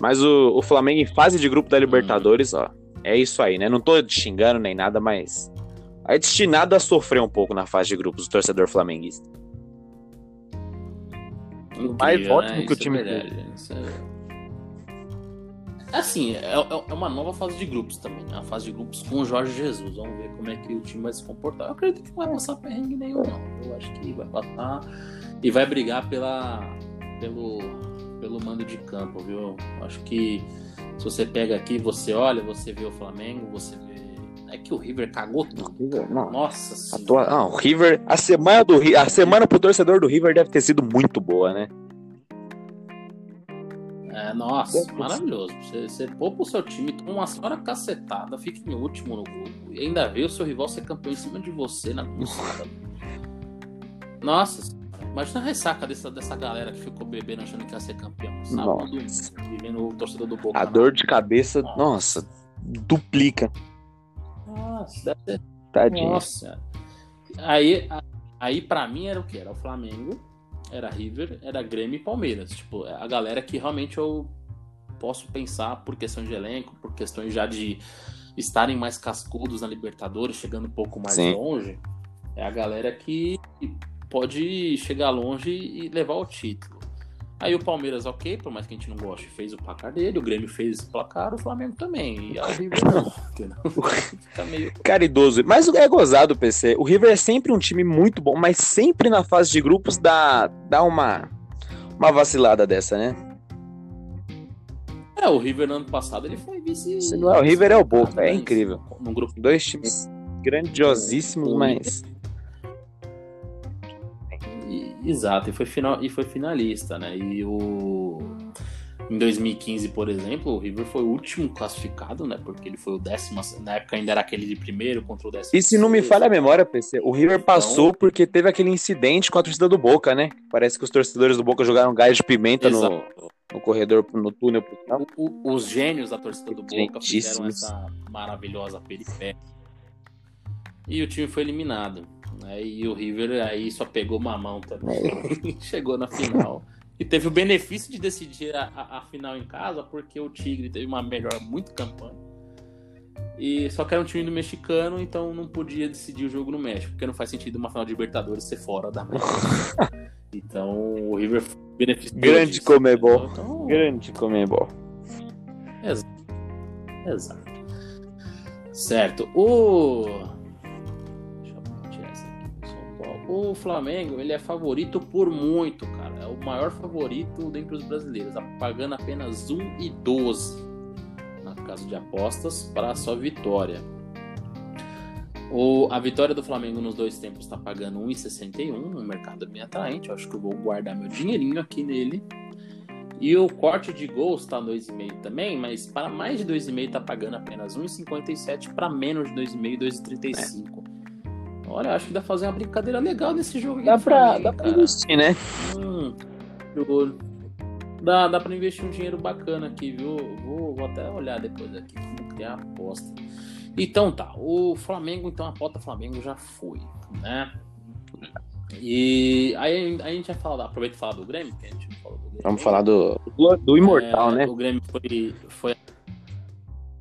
Mas o, o Flamengo em fase de grupo da Libertadores, ó, é isso aí, né? Não tô xingando nem nada, mas é destinado a sofrer um pouco na fase de grupos o torcedor flamenguista. Incrível, mais ótimo né? que o time é Isso é Assim, é, é, é, uma nova fase de grupos também, né? A fase de grupos com o Jorge Jesus. Vamos ver como é que o time vai se comportar. Eu acredito que não vai passar perrengue nenhum, não. Eu acho que vai passar e vai brigar pela, pelo, pelo mando de campo, viu? Eu acho que se você pega aqui, você olha, você vê o Flamengo, você vê. É que o River cagou tudo. River, não. Nossa senhora. Não, o River. A semana, do, a semana pro torcedor do River deve ter sido muito boa, né? É, nossa, maravilhoso. Você, você poupa o seu time, toma uma senhora cacetada, fica em último no grupo e ainda vê o seu rival ser campeão em cima de você na cruzada. nossa, imagina a ressaca dessa, dessa galera que ficou bebendo achando que ia ser campeão. Sábado, vivendo o torcedor do Boca. A dor de cabeça, nossa, nossa duplica. Nossa, deve ser. Tadinho. Nossa. Aí, aí pra mim era o que? Era o Flamengo era River, era Grêmio e Palmeiras. Tipo, a galera que realmente eu posso pensar por questão de elenco, por questões já de estarem mais cascudos na Libertadores, chegando um pouco mais Sim. longe, é a galera que pode chegar longe e levar o título. Aí o Palmeiras, ok, por mais que a gente não goste, fez o placar dele, o Grêmio fez o placar, o Flamengo também. E a River não, Fica meio. Caridoso. Mas é gozado, PC. O River é sempre um time muito bom, mas sempre na fase de grupos dá, dá uma, uma vacilada dessa, né? É, o River no ano passado ele foi vice. Se não é o River, é o Boca. É incrível. Num grupo Dois times grandiosíssimos, mas. Exato, e foi, final, e foi finalista, né? E o. Em 2015, por exemplo, o River foi o último classificado, né? Porque ele foi o décimo. Na época ainda era aquele de primeiro contra o décimo. E se não me falha a memória, PC, o River passou então... porque teve aquele incidente com a torcida do Boca, né? Parece que os torcedores do Boca jogaram gás de pimenta no, no corredor, no túnel. O, o, os gênios da torcida do Boca fizeram essa maravilhosa peripécia. E o time foi eliminado. Né? E o River aí só pegou mamão também. É. Chegou na final. E teve o benefício de decidir a, a, a, final em casa, porque o Tigre teve uma melhor muito campanha. E só que era um time do mexicano, então não podia decidir o jogo no México, porque não faz sentido uma final de Libertadores ser fora da México. então o River beneficiou. Grande disso, Comebol. Então... Grande Comebol. Exato. Exato. Certo. O o Flamengo, ele é favorito por muito, cara. É o maior favorito dentre os brasileiros, pagando apenas 1,12 na casa de apostas para a sua vitória. O, a vitória do Flamengo nos dois tempos está pagando 1,61, um mercado bem atraente. Eu acho que eu vou guardar meu dinheirinho aqui nele. E o corte de gols está 2,5 também, mas para mais de 2,5 está pagando apenas 1,57 para menos de 2,5, 2,35. É. Olha, acho que dá pra fazer uma brincadeira legal nesse jogo. Dá pra, dá pra investir, né? Hum, dá, dá pra investir um dinheiro bacana aqui, viu? Vou, vou até olhar depois aqui como criar aposta. Então tá, o Flamengo, então a pauta Flamengo já foi, né? E aí, a gente vai falar, aproveita e falar do Grêmio, que a gente não falou do Grêmio. Vamos falar do, do Imortal, é, né? O Grêmio foi, foi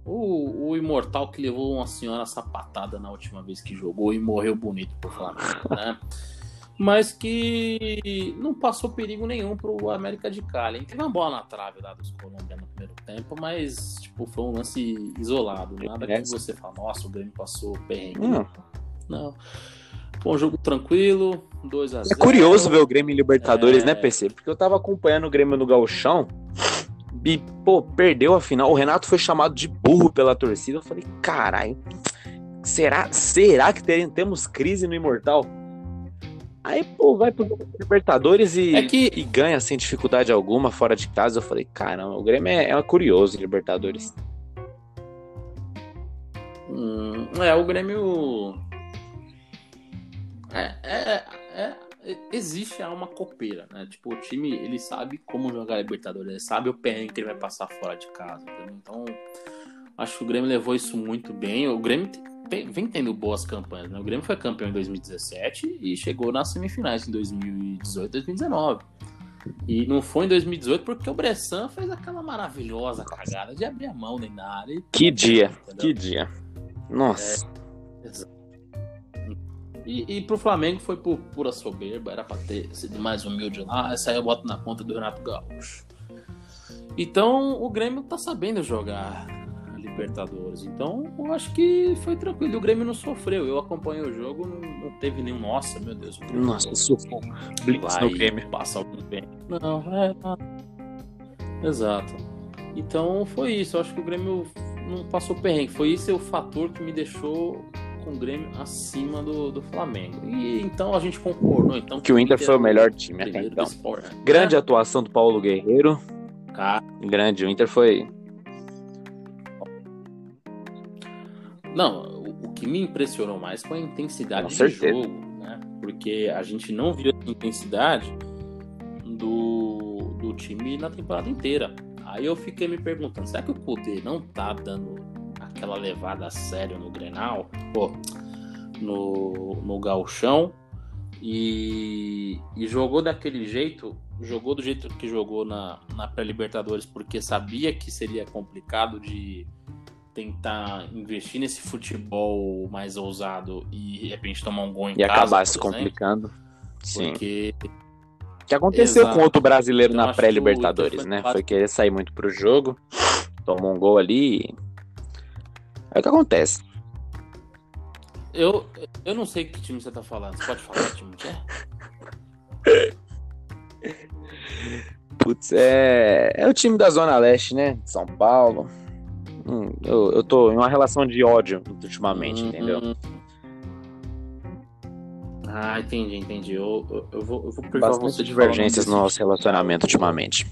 o, o Imortal que levou uma senhora sapatada na última vez que jogou e morreu bonito pro Flamengo, né? mas que não passou perigo nenhum pro América de Cali. Teve uma bola na trave lá dos colombianos no primeiro tempo, mas tipo, foi um lance isolado. Nada que você fala, nossa, o Grêmio passou perrengue. Hum. Não. Foi um jogo tranquilo, 2 a 0 É curioso ver o Grêmio em Libertadores, né, é... né, PC? Porque eu tava acompanhando o Grêmio no Gauchão e, pô, perdeu a final. O Renato foi chamado de burro pela torcida. Eu falei, caralho, será, será que temos crise no Imortal? Aí, pô, vai pro Libertadores e, é que... e ganha sem dificuldade alguma, fora de casa. Eu falei, caramba, o Grêmio é, é curioso Libertadores. Hum, é, o Grêmio. É, é, existe uma copeira, né? Tipo, o time ele sabe como jogar Libertadores, ele sabe o pé que ele vai passar fora de casa. Entendeu? Então, acho que o Grêmio levou isso muito bem. O Grêmio vem tendo boas campanhas. Né? O Grêmio foi campeão em 2017 e chegou nas semifinais em 2018 2019. E não foi em 2018 porque o Bressan fez aquela maravilhosa cagada de abrir a mão nem na área. Que dia, entendeu? que dia. Nossa. É, e, e pro Flamengo foi por pura soberba, era pra ter sido mais humilde lá, essa aí eu boto na conta do Renato Gaúcho. Então o Grêmio tá sabendo jogar Libertadores. Então, eu acho que foi tranquilo. O Grêmio não sofreu. Eu acompanhei o jogo, não, teve nenhum. Nossa, meu Deus. Nossa. Blitz no Grêmio. Passa algum bem. Não, é. Não. Exato. Então, foi isso. Eu acho que o Grêmio não passou perrengue. Foi esse o fator que me deixou com o Grêmio acima do, do Flamengo. E então a gente concordou. Então, que o Inter foi o melhor time até então. Grande é. atuação do Paulo Guerreiro. Cara. Grande. O Inter foi Não, o, que me impressionou mais foi a intensidade do jogo, né? Porque a gente não viu a intensidade do, do time na temporada inteira. Aí eu fiquei me perguntando, será que o Kudê não tá dando aquela levada a sério no Grenal? Pô, no, no galchão e, e, jogou daquele jeito, jogou do jeito que jogou na, na pré-Libertadores, porque sabia que seria complicado de tentar investir nesse futebol mais ousado e de repente tomar um gol em e casa. E acabar se complicando. Sim. Porque. Que aconteceu Exato. com outro brasileiro então, na pré-Libertadores, né? Foi querer sair muito pro jogo, tomou um gol ali. É o que acontece. Eu, eu não sei que time você tá falando. Você pode falar que time que é? Putz, é, é o time da Zona Leste, né? São Paulo. Hum, eu, eu tô em uma relação de ódio ultimamente, hum, entendeu? Ah, entendi, entendi. Eu, eu, eu vou, eu vou privar Bastante divergências no nosso relacionamento ultimamente.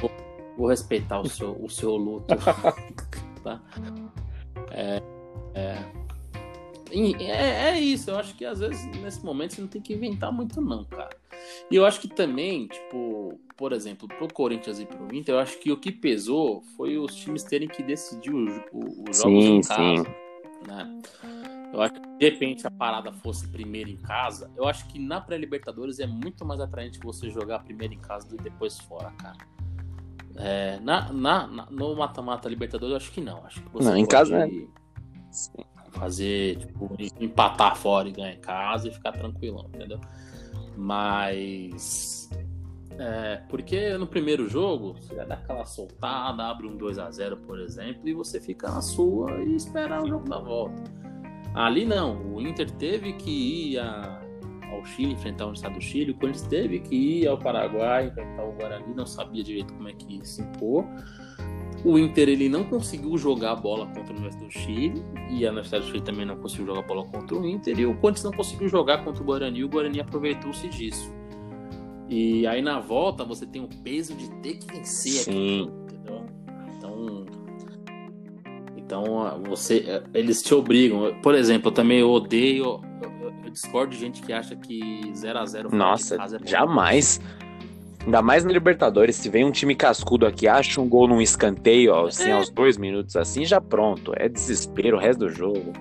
Vou, vou, respeitar o seu, o seu luto. tá? É, é, é, é isso, eu acho que às vezes nesse momento você não tem que inventar muito, não, cara. E eu acho que também, tipo, por exemplo, pro Corinthians e pro Inter, eu acho que o que pesou foi os times terem que decidir os, os jogos sim, em casa. Sim. Né? Eu acho que de repente a parada fosse primeiro em casa, eu acho que na pré-Libertadores é muito mais atraente você jogar primeiro em casa do que depois fora, cara. É, na, na, na, no mata-mata Libertadores, eu acho que não. Acho que você não, em casa é. fazer, tipo, empatar fora e ganhar em casa e ficar tranquilão, entendeu? Mas é, porque no primeiro jogo, você dar aquela soltada, abre um 2 a 0 por exemplo, e você fica na sua e espera o jogo da volta. Ali não, o Inter teve que ir a, ao Chile, enfrentar o estado do Chile, o Corinthians teve que ir ao Paraguai, enfrentar o Guarani, não sabia direito como é que se impor. O Inter ele não conseguiu jogar a bola contra a Universidade do Chile e a Universidade do Chile também não conseguiu jogar a bola contra o Inter e o Corinthians não conseguiu jogar contra o Guarani o Guarani aproveitou-se disso. E aí na volta você tem o peso de ter que vencer Sim. aqui, entendeu? Então, então você, eles te obrigam. Por exemplo, eu também odeio, eu, discordo de gente que acha que 0 a 0 Nossa, é jamais. Ainda mais na Libertadores, se vem um time cascudo aqui, acha um gol num escanteio, ó, assim, É. aos dois minutos, assim, já pronto. É desespero o resto do jogo.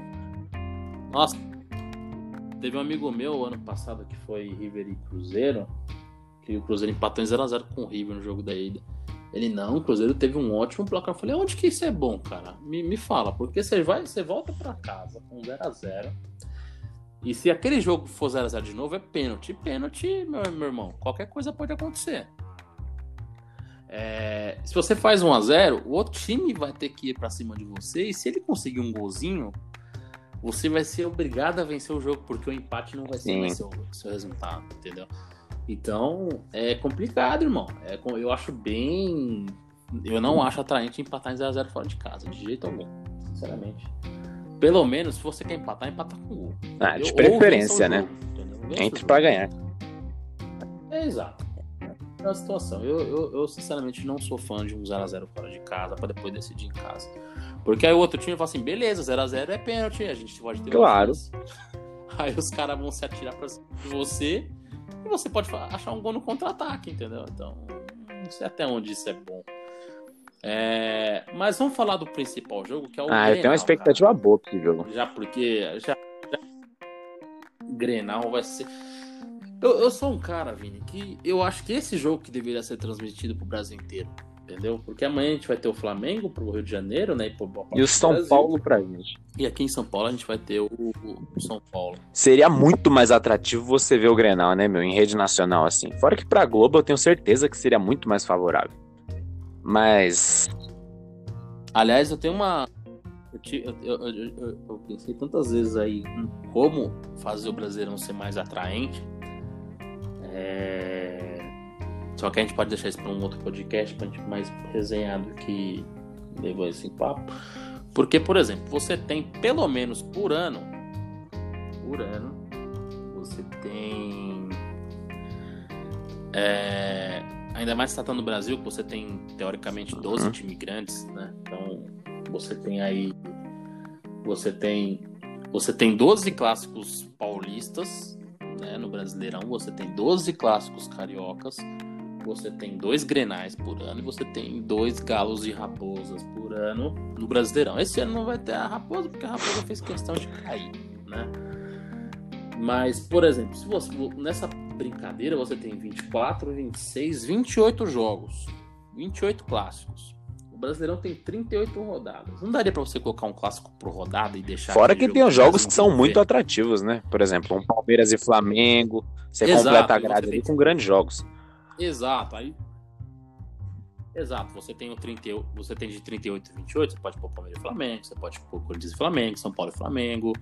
Nossa. Teve um amigo meu ano passado que foi River e Cruzeiro, que o Cruzeiro empatou em 0x0 com o River no jogo da ida. Ele, não, o Cruzeiro teve um ótimo placar. Eu falei, onde que isso é bom, cara? Me, me fala, porque você vai, você volta pra casa com 0x0. E se aquele jogo for 0x0 de novo, é pênalti. Pênalti, meu, meu irmão, qualquer coisa pode acontecer. É, se você faz 1x0, o outro time vai ter que ir pra cima de você. E se ele conseguir um golzinho, você vai ser obrigado a vencer o jogo, porque o empate não vai ser seu, seu resultado, entendeu? Então, é complicado, irmão. É, eu acho bem. Eu não acho atraente empatar em 0x0 fora de casa, de jeito algum, sinceramente. Pelo menos, se você quer empatar, empata com gol. Ah, de preferência, o né? jogo, o Entre pra ganhar. É, exato. É a situação. Eu, eu, eu, sinceramente, não sou fã de um 0x0 fora de casa pra depois decidir em casa. Porque aí o outro time fala assim: beleza, 0x0 é pênalti, a gente pode ter. Claro. Aí os caras vão se atirar pra cima de você e você pode achar um gol no contra-ataque, entendeu? Então, não sei até onde isso é bom. É, Mas vamos falar do principal jogo, que é o. Ah, eu tenho Grenal, uma expectativa boa pra esse jogo. cara. Já porque. Já, já- Grenal vai ser. Eu, eu sou um cara, Vini, que eu acho que esse jogo que deveria ser transmitido pro Brasil inteiro. Entendeu? Porque amanhã a gente vai ter o Flamengo pro Rio de Janeiro, né? E, pro, pro E o São Brasil. Paulo pra gente. E aqui em São Paulo a gente vai ter o, o São Paulo. Seria muito mais atrativo você ver o Grenal, né, meu? Em rede nacional, assim. Fora que pra Globo eu tenho certeza que seria muito mais favorável. Mas. Aliás, eu tenho uma. Eu, ti- eu- eu- eu- pensei tantas vezes aí como fazer o Brasileirão ser mais atraente. É, Só que a gente pode deixar isso para um outro podcast, pra gente mais resenhado que levou esse papo. Porque, por exemplo, você tem pelo menos por ano. Por ano. Você tem. é, Ainda mais tratando do Brasil, que você tem teoricamente 12 Uhum. times grandes, né? Então você tem aí. Você tem. Você tem 12 clássicos paulistas né, no Brasileirão, você tem 12 clássicos cariocas, você tem dois grenais por ano e você tem dois galos e raposas por ano no Brasileirão. Esse ano não vai ter a raposa, porque a raposa fez questão de cair, né? Mas, por exemplo, se você nessa brincadeira você tem 24, 26, 28 jogos, 28 clássicos. O Brasileirão tem 38 rodadas. Não daria pra você colocar um clássico por rodada e deixar Fora que tem os jogos que são muito atrativos, né? Por exemplo, um Palmeiras e Flamengo. Você Exato, completa a grade ali tem- com grandes jogos. Exato, aí. Exato, você tem o 38, você tem de 38 e 28, você pode pôr Palmeiras e Flamengo, você pode pôr Corinthians e Flamengo, São Paulo e Flamengo,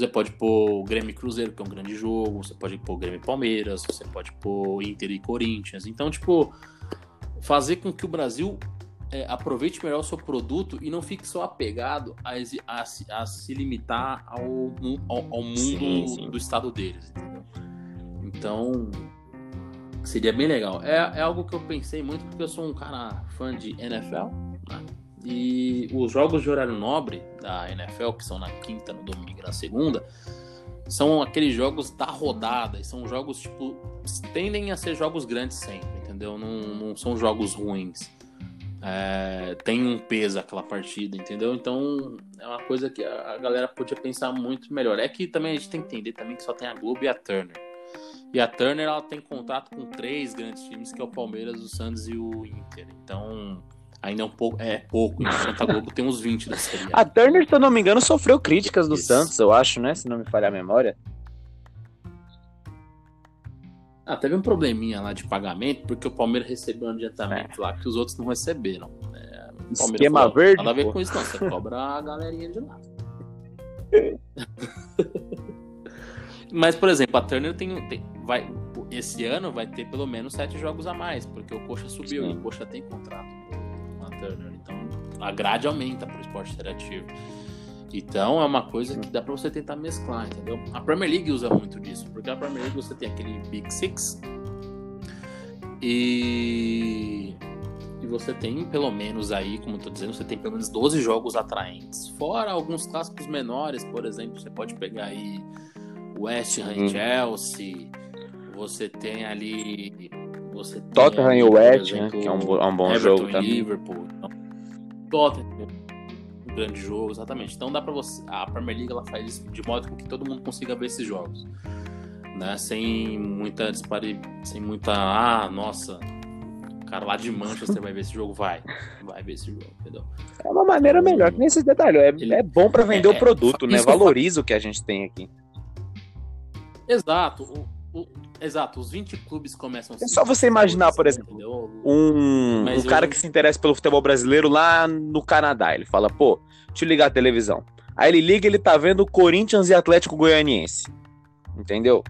você pode pôr Grêmio e Cruzeiro, que é um grande jogo, você pode pôr Grêmio e Palmeiras, você pode pôr Inter e Corinthians. Então, tipo, fazer com que o Brasil é, aproveite melhor o seu produto e não fique só apegado a, a se- a se limitar ao, ao, ao mundo Sim, sim. do estado deles, entendeu? Então, seria bem legal. É, é algo que eu pensei muito porque eu sou um cara fã de NFL, né? E os jogos de horário nobre da NFL, que são na quinta, no domingo e na segunda, são aqueles jogos da rodada. E são jogos, tipo, tendem a ser jogos grandes sempre, entendeu? Não, não são jogos ruins. É, tem um peso aquela partida, entendeu? Então é uma coisa que a galera podia pensar muito melhor. É que também a gente tem que entender também que só tem a Globo e a Turner. E a Turner ela tem contato com três grandes times, que é o Palmeiras, o Santos e o Inter. Então, ainda é um pouco. É pouco, enquanto a Globo tem uns 20 da série A. A Turner, se eu não me engano, sofreu críticas do Isso. Santos, eu acho, né? Se não me falhar a memória. Ah, teve um probleminha lá de pagamento, porque o Palmeiras recebeu um adiantamento lá que os outros não receberam. É, o Palmeiras Esquema falou, verde, Nada a ver pô. com isso, não. Você cobra a galerinha de lá. Mas, por exemplo, a Turner tem, tem- vai, esse ano vai ter pelo menos sete jogos a mais, porque o Coxa subiu Sim. e o Coxa tem contrato Turner. Então, a grade aumenta pro esporte interativo. Então é uma coisa que dá para você tentar mesclar, entendeu? A Premier League usa muito disso, porque a Premier League você tem aquele Big Six e, e você tem pelo menos aí, como eu tô dizendo, você tem pelo menos 12 jogos atraentes. Fora alguns clássicos menores, por exemplo, você pode pegar aí West Ham e Chelsea, você tem ali você Tottenham e West, né, que é um, é um bom Everton jogo e também. Liverpool. Então, Tottenham, um grande jogo, exatamente. Então dá para você, a Premier League ela faz isso de modo que todo mundo consiga ver esses jogos, né? Sem muita dispari, sem muita, ah, nossa, o cara lá de Manchester vai ver esse jogo, vai, vai ver esse jogo, entendeu? É uma maneira melhor, que nem esses detalhes. É, Ele- é bom pra vender é, o produto, né? isso que eu Valoriza o que a gente tem aqui. Exato. o- o- exato, os 20 clubes começam É só você imaginar, por exemplo? Um, um cara que se interessa pelo futebol brasileiro lá no Canadá. Ele fala, pô, deixa eu ligar a televisão. Aí ele liga ele tá vendo Corinthians e Atlético Goianiense. Entendeu?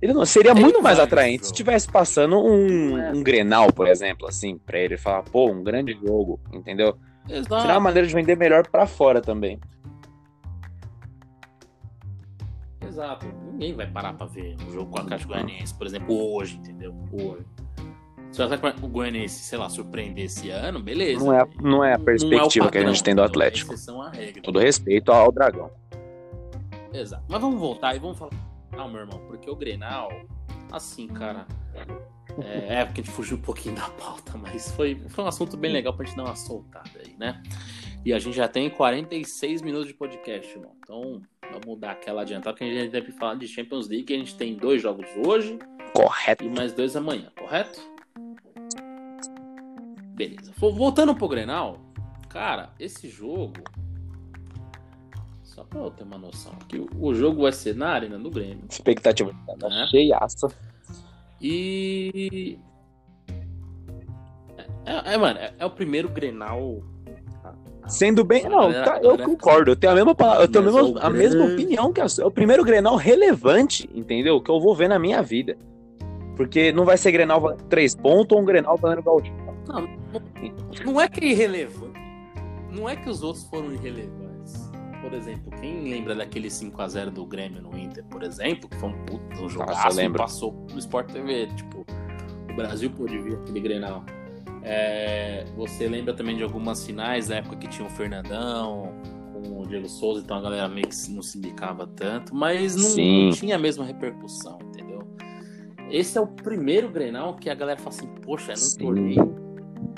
Ele não seria Ele muito mais atraente se tivesse passando um, É. um Grenal, por exemplo, assim, pra ele falar, pô, um grande jogo, entendeu? Exato. Seria uma maneira de vender melhor pra fora também. Exato. Ninguém vai parar pra ver um jogo com a Atlético Goianiense, por exemplo, hoje, entendeu? Hoje. Se o Atlético Goianiense, sei lá, surpreender esse ano, beleza. Não é, a- não é a Não perspectiva o que a gente tem do entendeu? Atlético. É exceção à regra. Todo respeito ao Dragão. Exato. Mas vamos voltar e vamos falar. Não, meu irmão, porque o Grenal, assim, cara. É, é porque a gente fugiu um pouquinho da pauta, mas foi, foi um assunto bem legal pra gente dar uma soltada aí, né? E a gente já tem 46 minutos de podcast, irmão. Então, vamos dar aquela adiantada, porque a gente deve falar de Champions League. A gente tem dois jogos hoje Correto. e mais dois amanhã, correto? Beleza. Vo- Voltando pro Grenal, cara, esse jogo. Só pra eu ter uma noção aqui, o- jogo vai ser na Arena do Grêmio. Expectativa Né? cheiaça. E. É, é, mano, é, é o primeiro Grenal. Sendo bem. Não, tá, eu concordo. Eu tenho a mesma, palavra, eu tenho a mesma, a mesma opinião que a sua. É o primeiro Grenal relevante, entendeu? Que eu vou ver na minha vida. Porque não vai ser Grenal três pontos ou um Grenal valendo gaúcho. Não, não, não é que é irrelevante. Não é que os outros foram irrelevantes. Por exemplo, quem lembra daquele 5x0 do Grêmio no Inter, por exemplo, que foi um puto um jogaço passou no Sport TV. Tipo, o Brasil pôde ver aquele Grenal. É, você lembra também de algumas finais da época que tinha o Fernandão com o Diego Souza, então a galera meio que não se indicava tanto, mas não, não tinha a mesma repercussão, entendeu? Esse é o primeiro Grenal que a galera fala assim, poxa, é num Sim. torneio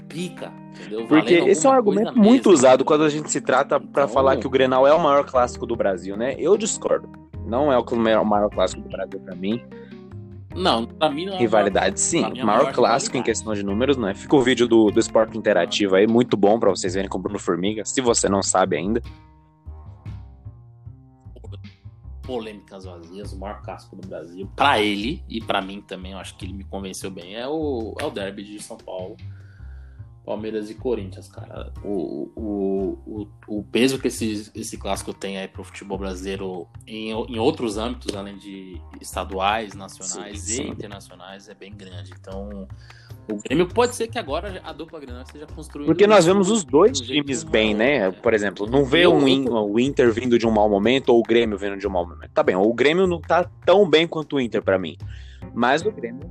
pica, entendeu? Porque Valendo esse é um argumento muito mesmo, usado entendeu? quando a gente se trata pra Então- falar que o Grenal é o maior clássico do Brasil, né? Eu discordo. Não é o maior clássico do Brasil pra mim. Não, pra mim não é Rivalidade, sim. é maior, maior clássico em questão de números, né? Fica o vídeo do, do Esporte Interativo aí, muito bom pra vocês verem com o Bruno Formiga, se você não sabe ainda. polêmicas vazias, o maior casco do Brasil. Pra ele e pra mim também, eu acho que ele me convenceu bem. É o, é o derby de São Paulo. Palmeiras e Corinthians, cara. O, o, o, o peso que esse, esse clássico tem aí pro futebol brasileiro em, em outros âmbitos, além de estaduais, nacionais Sim, e sim. internacionais, é bem grande. Então, o Grêmio pode ser que agora a dupla Grenal esteja construindo. Porque nós vemos os dois times bem, né? né? Por exemplo, não vê um o Inter vindo de um mau momento ou o Grêmio vindo de um mau momento. Tá bem, o Grêmio não tá tão bem quanto o Inter pra mim. Mas o Grêmio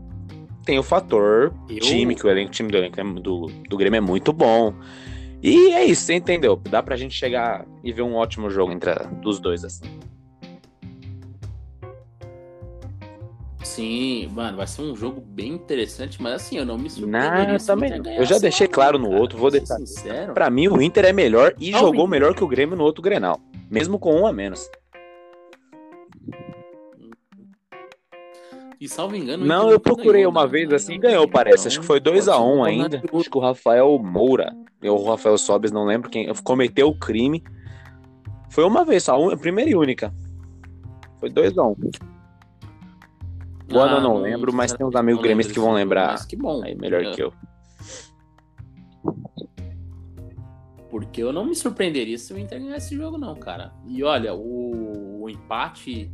tem o fator Eu- time, que o elenco, time do, elenco é- do, do Grêmio é muito bom. E é isso, você entendeu? Dá pra gente chegar e ver um ótimo jogo entre a- dos dois, assim. Sim, mano, vai ser um jogo bem interessante, mas assim, eu não me Não, surpreenderia se o também não. Eu já deixei claro no cara, outro, vou deixar- sincero. Pra mim, o Inter é melhor e jogou melhor que o Grêmio no outro Grenal. Mesmo com um a menos. E salvo engano. Não, eu procurei ganhou, uma né, vez na- assim, ganhou, parece. então, Acho que foi pode 2 a ser 1 um ainda. Acho que o Rafael Moura, ou o Rafael Sobes, não lembro quem, cometeu o crime. Foi uma vez só, a primeira e única. Foi 2 a 1 O ano eu não lembro, mas tem uns amigos não gremistas que vão lembrar. Mas que bom. Aí melhor É, que eu. Porque eu não me surpreenderia se o Inter ganhasse esse jogo, não, cara. E olha, o, o empate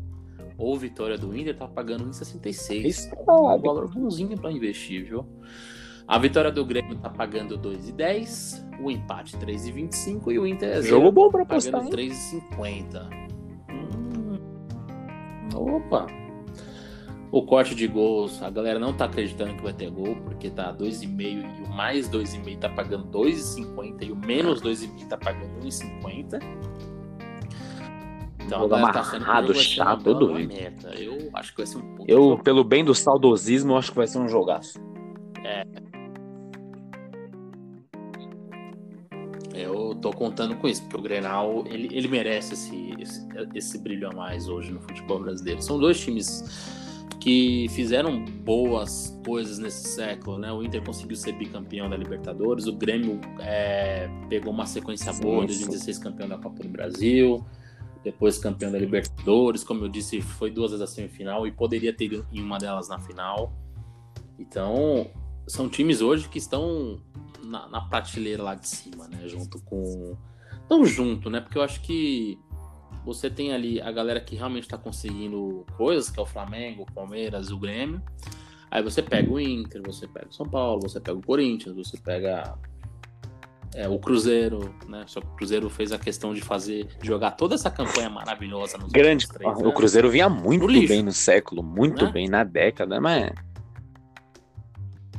ou vitória do Inter tá pagando 1,66. Isso, um sabe. valor bonzinho pra investir, viu? A vitória do Grêmio tá pagando 2,10, o empate 3,25 e o Inter é Jogo bom pra apostar. pagando 3,50. Hum. Opa! O corte de gols, a galera não tá acreditando que vai ter gol, porque tá 2,5 e o mais 2,5 tá pagando 2,50 e o menos 2,5 tá pagando 1,50. Então Jogo tá amarrado, jogo uma chato, doido. meta. Eu acho que vai ser um pouco. Eu, pelo bem do saudosismo, eu acho que vai ser um jogaço. Eu tô contando com isso, porque o Grenal, ele, ele merece esse, esse, esse brilho a mais hoje no futebol brasileiro. São dois times que fizeram boas coisas nesse século, né? O Inter conseguiu ser bicampeão da Libertadores, o Grêmio é, pegou uma sequência boa, em sim. 2016 campeão da Copa do Brasil, depois campeão da Libertadores, como eu disse, foi duas vezes a semifinal e poderia ter em uma delas na final. Então, são times hoje que estão na, na prateleira lá de cima, né? Junto com. Não junto, né? Porque eu acho que você tem ali a galera que realmente tá conseguindo coisas, que é o Flamengo, o Palmeiras, o Grêmio. Aí você pega o Inter, você pega o São Paulo, você pega o Corinthians, você pega é, o Cruzeiro, né? Só que o Cruzeiro fez a questão de fazer, de jogar toda essa campanha maravilhosa nos Grande. três O. Cruzeiro vinha muito lixo. bem no século, muito Né? bem na década, mas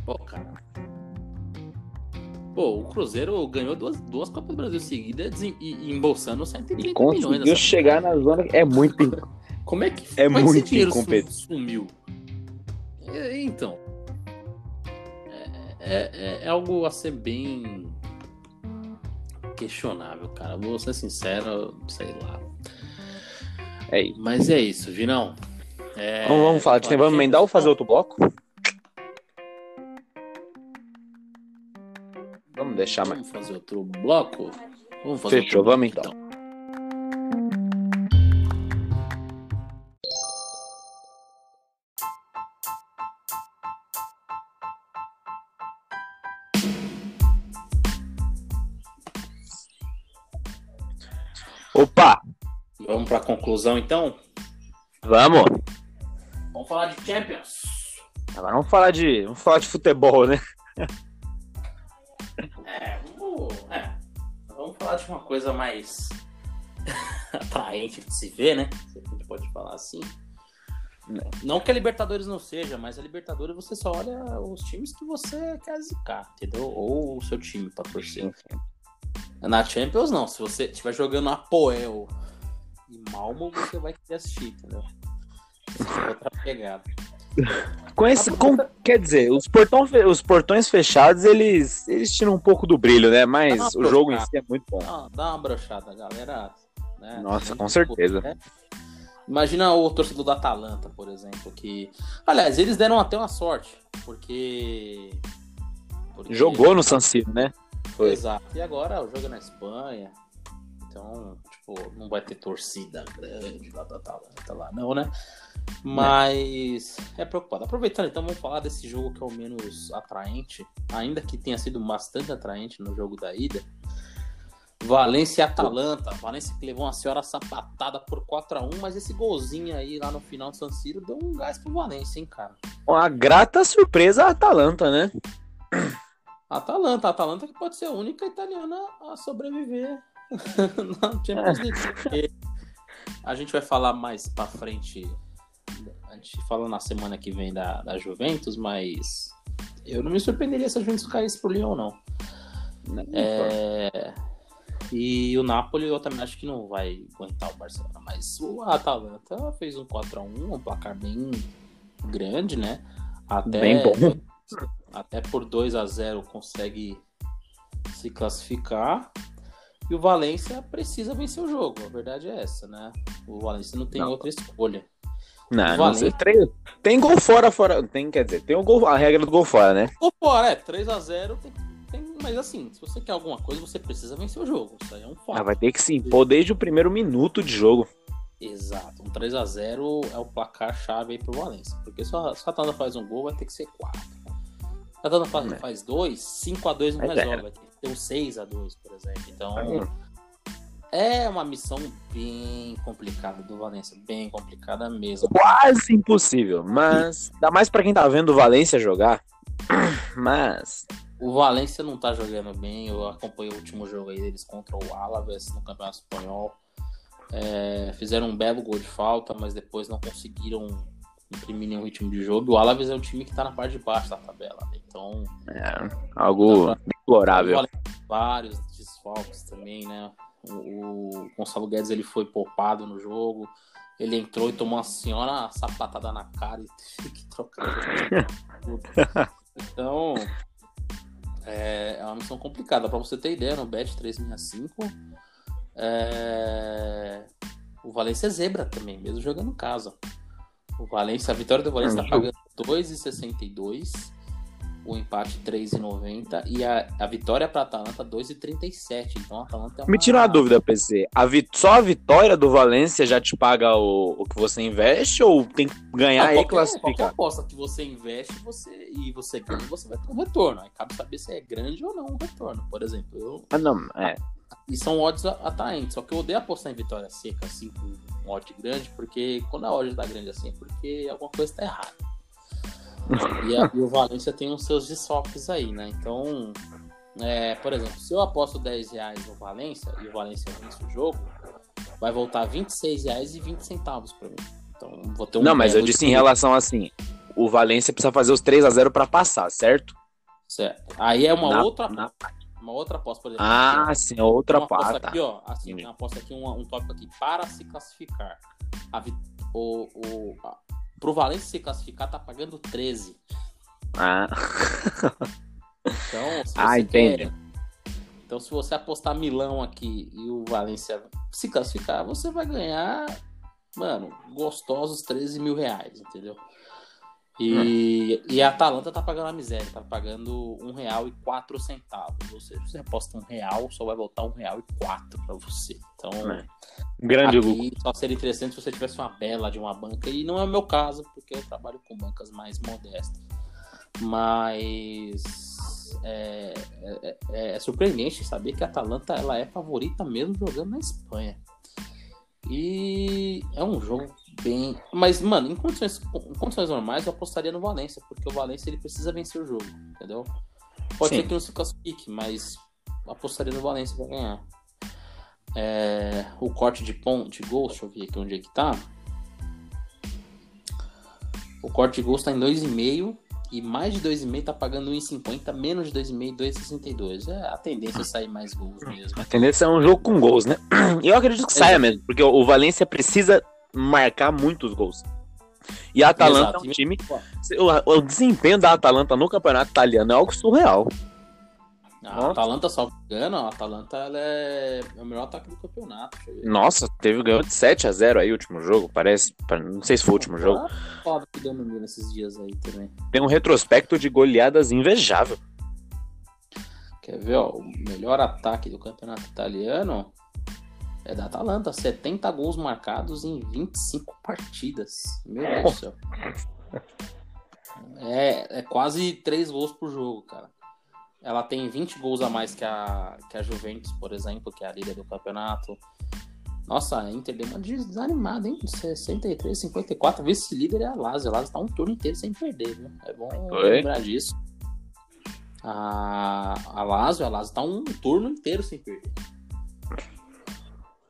Pô, cara. Pô, o Cruzeiro ganhou duas, duas Copas do Brasil seguidas e, e embolsando 130 e milhões. conseguiu chegar na zona. É muito. Como é que É que muito esse dinheiro sumiu? É, então. É, é- é algo a ser bem questionável, cara. Vou ser sincero, sei lá. É isso. Mas é isso, Vinão. É, Vamos, vamos falar de quem? Vamos emendar ou fazer outro bloco? Vamos deixar mais. Vamos fazer outro bloco? Vamos fazer Fechou, outro vamos bloco, então. Conclusão então? Vamos! Vamos falar de Champions. Agora vamos falar de. Vamos falar de futebol, né? É, vamos, é, vamos falar de uma coisa mais atraente de se ver, né? Se a gente pode falar assim. Não que a Libertadores não seja, mas a Libertadores você só olha os times que você quer zicar, entendeu? Ou o seu time pra torcer. Na Champions, não. Se você estiver jogando Apoel e Malmo, você vai querer assistir, entendeu? Essa é outra pegada. Com esse, com- quer dizer, os, portão os portões fechados, eles, eles tiram um pouco do brilho, né? Mas o jogo em si é muito bom. Dá, dá uma brochada, galera. né? Nossa, com certeza. né? Imagina o torcedor do Atalanta, por exemplo, que. Aliás, eles deram até uma sorte, porque. porque- Jogou no San Siro, né? Foi. Exato. E agora o jogo é na Espanha. Então, tipo, não vai ter torcida grande lá do Atalanta lá, não, né? Mas é preocupado. Aproveitando, então, vamos falar desse jogo que é o menos atraente, ainda que tenha sido bastante atraente no jogo da ida. Valência e Atalanta. Valência que levou uma senhora sapatada por 4x1, mas esse golzinho aí lá no final do San Siro deu um gás pro Valência, hein, cara? Uma grata surpresa a Atalanta, né? Atalanta, Atalanta que pode ser a única italiana a sobreviver na Champions League. Porque a gente vai falar mais pra frente, a gente fala na semana que vem da, da Juventus, mas eu não me surpreenderia se a Juventus caísse pro Lyon, não. É, e o Napoli eu também acho que não vai aguentar o Barcelona, mas o Atalanta fez um 4x1, um placar bem grande, né? Até, Bem bom. Até por 2 a 0 consegue se classificar. E o Valência precisa vencer o jogo, a verdade é essa, né? O Valência não tem Não. outra escolha. Não, não sei. Tem gol fora, fora. Tem, quer dizer, tem o gol, a regra do gol fora, né? Ou fora, é, 3 a 0 tem, tem- mas assim, se você quer alguma coisa, você precisa vencer o jogo. Isso aí é um fato. Ah, vai ter que se impor desde o primeiro minuto de jogo. Exato. Um 3 a 0 é o placar chave aí pro Valência. Porque se a, se a Atalanta faz um gol, vai ter que ser 4. Se a Atalanta faz, É. faz dois, 5 a 2 não Mas resolve. era. Vai ter um 6 a 2 por exemplo. Então, Aí, é uma missão bem complicada do Valência. Bem complicada mesmo. Quase impossível, mas ainda mais pra quem tá vendo o Valência jogar. Mas. O Valência não tá jogando bem. Eu acompanhei o último jogo aí deles contra o Alaves no Campeonato Espanhol. É, fizeram um belo gol de falta, mas depois não conseguiram imprimir nenhum ritmo de jogo. O Alaves é um time que tá na parte de baixo da tabela. Né? Então. É, algo deplorável. Vários desfalques também, né? O, o Gonçalo Guedes ele foi poupado no jogo. Ele entrou e tomou uma senhora sapatada na cara e teve que trocar. então, é, é uma missão complicada. Para você ter ideia, no Bet 365, é... o Valência é zebra também, mesmo jogando em casa. O Valência, a vitória do Valência está pagando 2,62 o empate 3,90 e a, a vitória para a Atalanta 2,37. Então a Atalanta é uma... Me tira uma dúvida, PC. A vi... Só a vitória do Valência já te paga o, o que você investe ou tem que ganhar Não, e classificar? Qualquer aposta que você investe você... e você ganha, você vai ter um retorno. Aí cabe saber se é grande ou não o retorno. Por exemplo, eu... Ah, não, é. E são odds atraentes. Só que eu odeio apostar em vitória seca, assim, com um odd grande, porque quando a odd tá grande assim é porque alguma coisa está errada. E, a, e, o Valência tem os seus desfalques aí, né? Então, é, por exemplo, se eu aposto 10 reais no Valência e o Valência vence o jogo, vai voltar 26 reais e 20 centavos para mim. Então, vou ter um Não, mas eu disse em relação assim, o Valência precisa fazer os 3 a 0 para passar, certo? Certo. Aí é uma na, outra na... uma outra aposta, por exemplo. Ah, aqui, sim, outra uma aposta aqui, ó, assim, uma aposta aqui um, um tópico aqui para se classificar. A, o, o, Pro Valência se classificar, tá pagando 13. Ah. Então, se ah, entende. Quer... Então, se você apostar Milão aqui e o Valência se classificar, você vai ganhar, mano, gostosos 13 mil reais, entendeu? E, hum. e a Atalanta tá pagando a miséria, tá pagando um real e quatro centavos. Ou seja, você aposta um real, só vai voltar um real e quatro pra você. Então, é. grande lucro. Só seria interessante se você tivesse uma bela de uma banca. E não é o meu caso, porque eu trabalho com bancas mais modestas. Mas é, é, é, é surpreendente saber que a Atalanta ela é favorita mesmo jogando na Espanha. E é um jogo bem. Mas, mano, em condições, em condições normais eu apostaria no Valência, porque o Valência ele precisa vencer o jogo, entendeu? Pode Sim. ser que não se classifique, mas apostaria no Valência pra ganhar. É, o corte de ponto de gol, deixa eu ver aqui onde é que tá. O corte de gol está em 2,5 e mais de 2,5 tá pagando 1,50, menos de 2,5, 2,62. É a tendência é sair mais gols mesmo. A tendência é um jogo com gols, né? Eu acredito que saia mesmo, porque o Valência precisa marcar muitos gols. E a Atalanta Exato. é um time. O, o, desempenho da Atalanta no campeonato italiano é algo surreal. A Atalanta, só engano, a Atalanta ela é... é o melhor ataque do campeonato. Nossa, teve ganhou de 7 a 0 aí o último jogo, parece. Não sei se foi o último jogo. Foda que deu no nesses dias aí também. Tem um retrospecto de goleadas invejável. Quer ver, ó, o melhor ataque do campeonato italiano é da Atalanta, 70 gols marcados em 25 partidas. Meu Deus do céu. É, é quase 3 gols por jogo, cara. Ela tem 20 gols a mais que a, que a Juventus, por exemplo, que é a líder do campeonato. Nossa, a Inter deu uma desanimada, hein? 63, 54. Vice-líder é a Lazio. A Lazio tá um turno inteiro sem perder, viu? É bom Oi? lembrar disso. A, a Lazio, a Lazio tá um turno inteiro sem perder.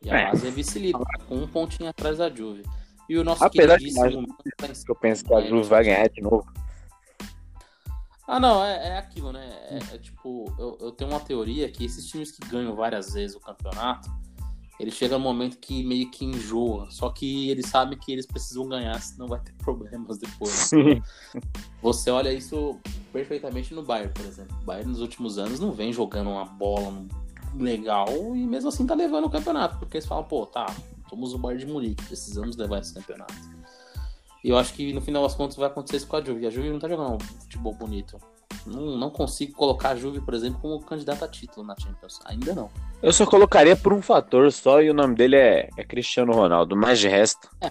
E a é. Lazio é vice-líder, com um pontinho atrás da Juve. E o nosso Apesar queridíssimo... Que eu penso que a Juve vai ganhar de novo. Ah, não, é, é aquilo, né? É, é tipo, eu, eu, tenho uma teoria que esses times que ganham várias vezes o campeonato, ele chega no momento que meio que enjoa. Só que eles sabem que eles precisam ganhar, senão vai ter problemas depois. Sim. Você olha isso perfeitamente no Bayern, por exemplo. O Bayern nos últimos anos não vem jogando uma bola legal e mesmo assim tá levando o campeonato, porque eles falam, pô, tá, somos o Bayern de Munique, precisamos levar esse campeonato. E eu acho que no final das contas vai acontecer isso com a Juve. A Juve não tá jogando um futebol bonito. Não, não consigo colocar a Juve, por exemplo, como candidata a título na Champions. Ainda não. Eu só colocaria por um fator só e o nome dele é, é Cristiano Ronaldo, mas de resto. É,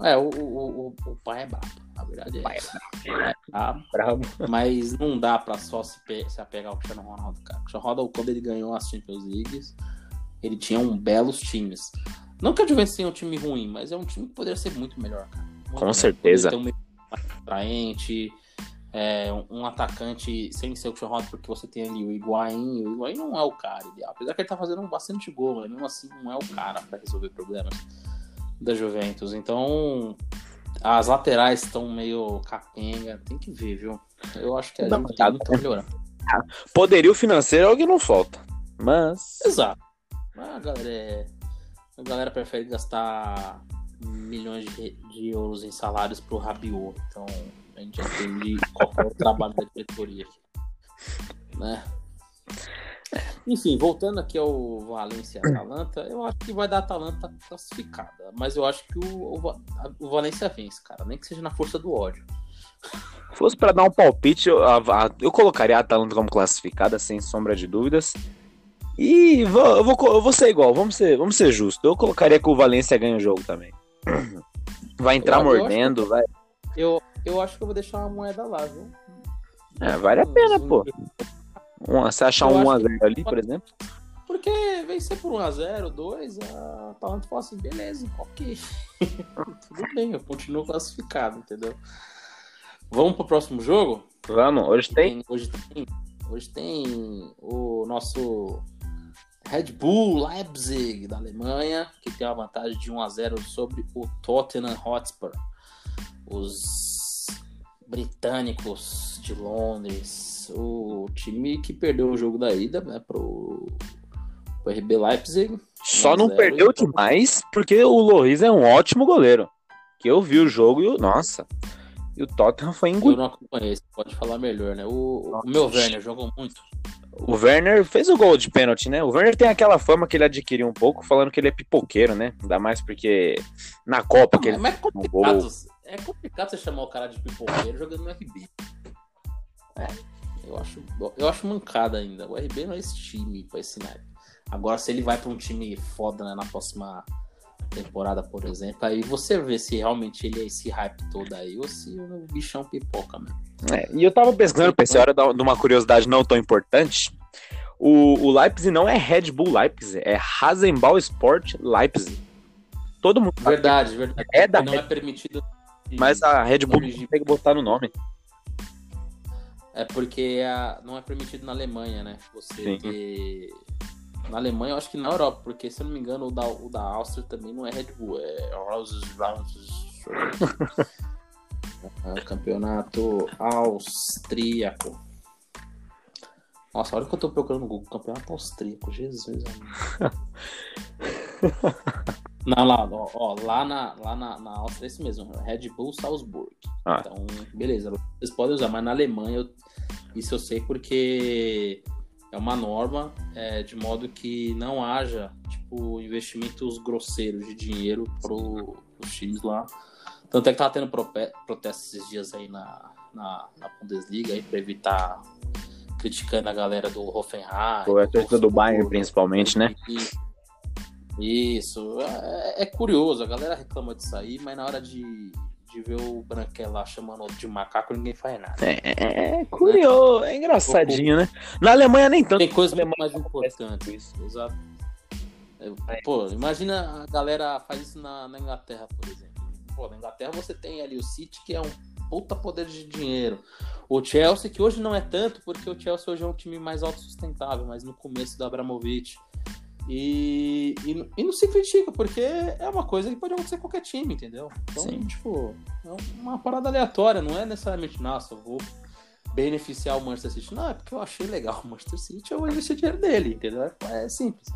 é o, o, o, o pai é brabo. A verdade é, é, é brabo. Mas não dá pra só se, se apegar ao Cristiano Ronaldo, cara. O Cristiano Ronaldo, quando ele ganhou as Champions Leagues, ele tinha um belos times. Não que a Juventus tenha um time ruim, mas é um time que poderia ser muito melhor, cara. Com certeza. Ter um meio atraente, é, um atacante sem ser o Christian Ronaldo, porque você tem ali o Higuaín, o Higuaín não é o cara ideal. Apesar que ele tá fazendo bastante gol, mas mesmo assim não é o cara para resolver problemas da Juventus. Então, as laterais estão meio capenga, tem que ver, viu? Eu acho que a gente tá, tá melhorando. Poderio financeiro é o que não falta, mas... Exato. A galera, é... a galera prefere gastar milhões de, de euros em salários pro Rabiot, então a gente entende qual é o trabalho da diretoria aqui. Né? Enfim, voltando aqui ao Valência e Atalanta, eu acho que vai dar Atalanta classificada. Mas eu acho que o, o, o Valência vence, cara. Nem que seja na força do ódio. Se fosse para dar um palpite, eu, eu colocaria a Atalanta como classificada, sem sombra de dúvidas. E vou, eu, vou, eu vou ser igual, vamos ser, vamos ser justos. Eu colocaria que o Valência ganha o jogo também. Vai entrar eu, mordendo, eu vai. Eu, eu acho que eu vou deixar uma moeda lá, viu? É, vale a pena, pô. Um, você achar um 1x0 ali, por exemplo? Porque vencer por 1x0, 2, a Atalanta fala assim, beleza, ok. Tudo bem, eu continuo classificado, entendeu? Vamos pro próximo jogo? Vamos, hoje tem. Hoje tem, hoje tem o nosso Red Bull Leipzig da Alemanha, que tem uma vantagem de 1 a 0 sobre o Tottenham Hotspur. Os britânicos de Londres, o time que perdeu o jogo da ida né, pro, pro RB Leipzig. Só não perdeu então... demais porque o Loris é um ótimo goleiro. Que eu vi o jogo e o nossa, e o Tottenham foi engolido. Eu não acompanhei, você pode falar melhor, né? O, o meu Werner jogou muito. O Werner fez o gol de pênalti, né? O Werner tem aquela fama que ele adquiriu um pouco, falando que ele é pipoqueiro, né? Ainda mais porque na Copa que ele. Mas é complicado, é complicado você chamar o cara de pipoqueiro jogando no RB. É, eu acho, eu acho mancada ainda. O RB não é esse time pra esse naipe. Agora, se ele vai pra um time foda né, na próxima temporada, por exemplo, aí você vê se realmente ele é esse hype todo aí ou se o bichão pipoca mesmo. É, e eu tava pensando, pensei, hora de uma curiosidade não tão importante. O, o Leipzig não é Red Bull Leipzig, é Rasenball Sport Leipzig. Todo mundo Verdade, verdade. É da não Red... é permitido. Mas a Red Bull não consegue botar no nome. É porque a... não é permitido na Alemanha, né? Você Sim. ter. Na Alemanha, eu acho que na Europa, porque se eu não me engano, o da, o da Áustria também não é Red Bull, é Roses É campeonato austríaco. Nossa, olha que eu tô procurando no Google. Campeonato austríaco, Jesus. Não, lá, ó, ó, lá, na, lá na, na Áustria é isso mesmo. Red Bull Salzburg. Ah. Então, beleza. Vocês podem usar, mas na Alemanha eu, isso eu sei porque é uma norma é, de modo que não haja tipo investimentos grosseiros de dinheiro para os times lá tanto é que tava tendo protestos esses dias aí na, na, na Bundesliga aí pra evitar criticando a galera do Hoffenheim. Foi a torcida do Bayern, principalmente, né? Isso. É, é, curioso, a galera reclama disso aí, mas na hora de, de ver o Branquela lá chamando de macaco, ninguém faz nada. É, é, é curioso, é engraçadinho, né? Na Alemanha nem tanto. Tem coisa muito mais importante. Isso. Exato. É, pô, imagina a galera faz isso na, na Inglaterra, por exemplo. Pô, na Inglaterra você tem ali o City, que é um puta poder de dinheiro. O Chelsea, que hoje não é tanto, porque o Chelsea hoje é um time mais autossustentável, mas no começo do Abramovich. E, e, e, não se critica, porque é uma coisa que pode acontecer com qualquer time, entendeu? Então, Sim. tipo, é uma parada aleatória, não é necessariamente, nossa, eu vou beneficiar o Manchester City. Não, é porque eu achei legal o Manchester City, eu vou investir dinheiro dele, entendeu? É simples.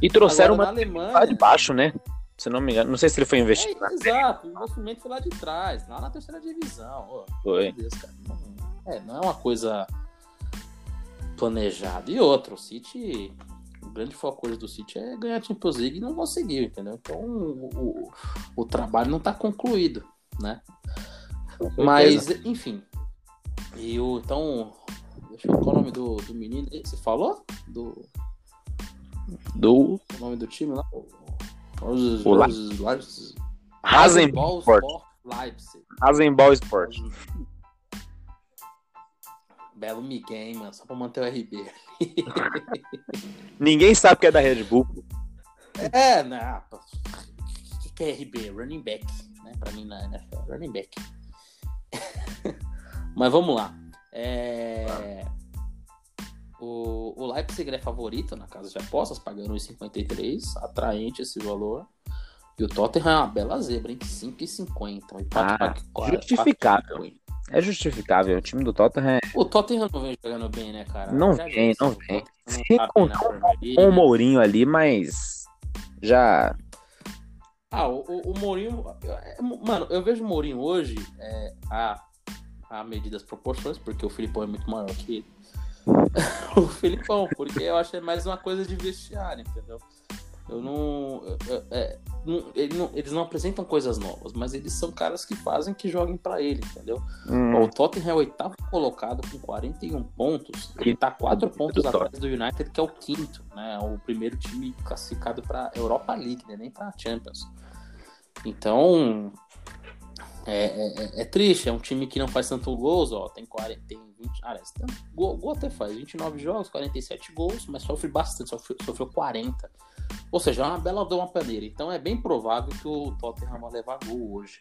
E trouxeram Agora, uma Alemanha, de baixo, né? se não me engano. Não sei se ele foi investido. É, exato, o investimento foi lá de trás, lá na terceira divisão. Oh, foi. Deus, não, é, não é uma coisa planejada. E outro, o City. O grande foco hoje do City é ganhar a Champions League e não conseguiu, entendeu? Então o, o, o trabalho não está concluído, né? Mas, enfim. E o, então, deixa eu ver qual é o nome do, do menino. Você falou? Do. Do. O nome do time lá? Os, o os, os, Rasenball Sport. Leipzig. Rasenball Sport. Belo Miguel, hein, mano? Só pra manter o RB. Ninguém sabe que é da Red Bull. É, né, não. O que é RB? Running back, né? Pra mim na NFL, running back. Mas vamos lá. É... O, o Leipzig é favorito na casa de apostas, pagando 1,53. Atraente esse valor. E o Tottenham é uma bela zebra, hein? 5,50. Um empate ah, justificável. É justificável. O time do Tottenham é... O Tottenham não vem jogando bem, né, cara? Não já vem, não vem. Se tá contar com o Mourinho ali, mas já... Ah, o, o, o Mourinho... É, mano, eu vejo o Mourinho hoje é, a, a medidas proporções, porque o Filipão é muito maior que ele. o Filipão, porque eu acho que é mais uma coisa de vestiário, entendeu? Eu não. Eu, é, não, ele não, Eles não apresentam coisas novas, mas eles são caras que fazem que joguem para ele, entendeu? Hum. O Tottenham é o oitavo colocado com 41 pontos. Ele tá 4 pontos atrás do United, que é o quinto, né? O primeiro time classificado para Europa League, né? nem para Champions. Então. É, é, é, é, triste, é um time que não faz tanto gols, ó. Tem 40, tem 20. Ah, tem, gol, gol até faz, 29 jogos, 47 gols, mas sofre bastante, sofreu, sofreu 40. Ou seja, é uma bela de uma paneira. Então é bem provável que o Tottenham vai levar gol hoje.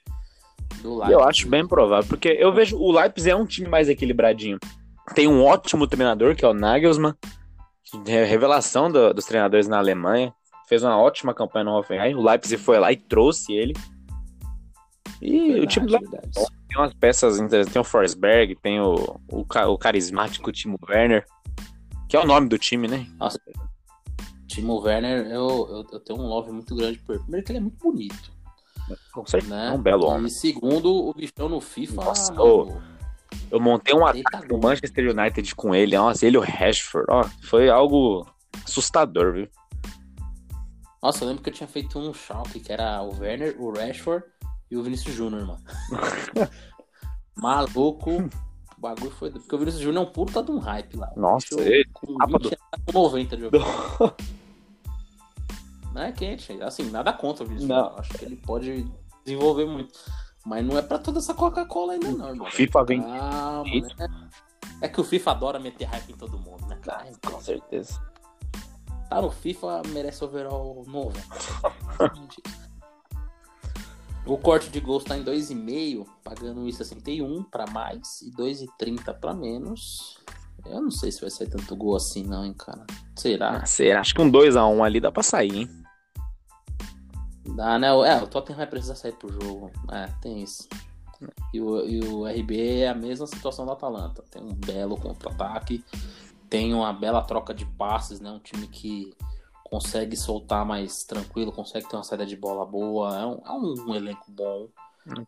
Eu acho bem provável, porque eu vejo o Leipzig é um time mais equilibradinho. Tem um ótimo treinador, que é o Nagelsmann, é revelação do, dos treinadores na Alemanha. Fez uma ótima campanha no Hoffenheim. O Leipzig foi lá e trouxe ele. E verdade, o time do Leipzig tem umas peças interessantes. Tem o Forsberg, tem o, o, o carismático Timo Werner, que é o nome do time, né? Nossa, Timo Werner, eu, eu, eu, tenho um love muito grande por ele. Primeiro que ele é muito bonito. Com certeza, né? é um belo homem. E segundo, o bichão no FIFA. Nossa, mano, eu montei um ataque do Manchester United com ele. Nossa, ele e o Rashford. Ó, foi algo assustador, viu? Nossa, eu lembro que eu tinha feito um Schalke, que era o Werner, o Rashford e o Vinícius Júnior, mano. Maluco. O bagulho foi. Porque o Vinícius Júnior é um puta de um hype lá. Nossa, ele. Com 20, do... 90 de jogo. Não é quente. Assim, nada contra o Vinícius. Não. Acho que ele pode desenvolver muito. Mas não é pra toda essa Coca-Cola ainda, não, irmão. O FIFA vem. Calma, né? É que o FIFA adora meter hype em todo mundo, né? Ah, com certeza. Tá no FIFA, merece overall novo. o corte de gols tá em 2,5, pagando 1,61 para mais e 2,30 para menos. Eu não sei se vai sair tanto gol assim, não, hein, cara. Será? Ah, será? Acho que um 2x1 ali dá pra sair, hein? Dá, né? É, o Tottenham vai precisar sair pro jogo. É, tem isso. E o, e o RB é a mesma situação do Atalanta. Tem um belo contra-ataque, tem uma bela troca de passes, né? Um time que consegue soltar mais tranquilo, consegue ter uma saída de bola boa. É um, é um elenco bom.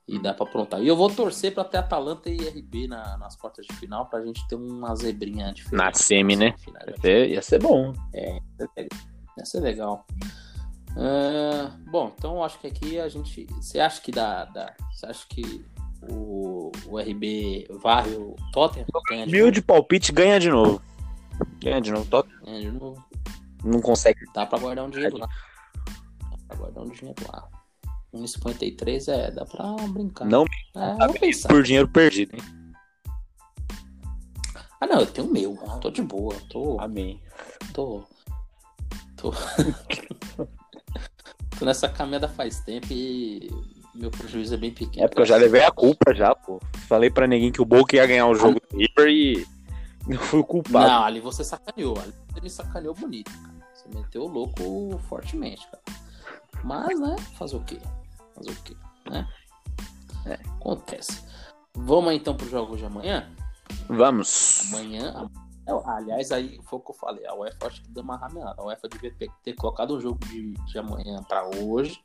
E dá pra aprontar. E eu vou torcer pra ter Atalanta e RB na, nas quartas de final pra gente ter uma zebrinha diferente. Na semi, né? Ia ser, ia ser bom. É, ia ser legal. Uh, bom, então acho que aqui a gente. Você acha que dá. dá você acha que o, o RB varre o Tottenham? Mil de palpite ganha de novo. Ganha de novo, Tottenham. Ganha de novo. Não consegue. Dá pra guardar um dinheiro lá. Dá pra guardar um dinheiro lá. 1,53 é, dá pra brincar. Não, é, por dinheiro perdido, hein? Ah, não, eu tenho o meu. Tô de boa. Tô. Amém. Tô. Tô. tô nessa caminhada faz tempo e meu prejuízo é bem pequeno. É porque eu já levei a culpa já, pô. Falei pra ninguém que o Boca ia ganhar o jogo do River e eu fui o culpado. Não, ali você sacaneou. Ali você me sacaneou bonito, cara. Você meteu o louco fortemente, cara. Mas, né, fazer o quê? Fazer o quê? Né? É, acontece. Vamos então pro jogo de amanhã? Vamos. Amanhã. Aliás, aí foi o que eu falei. A UEFA acho que deu uma ramelada. A UEFA devia ter, ter colocado um jogo de, de amanhã para hoje.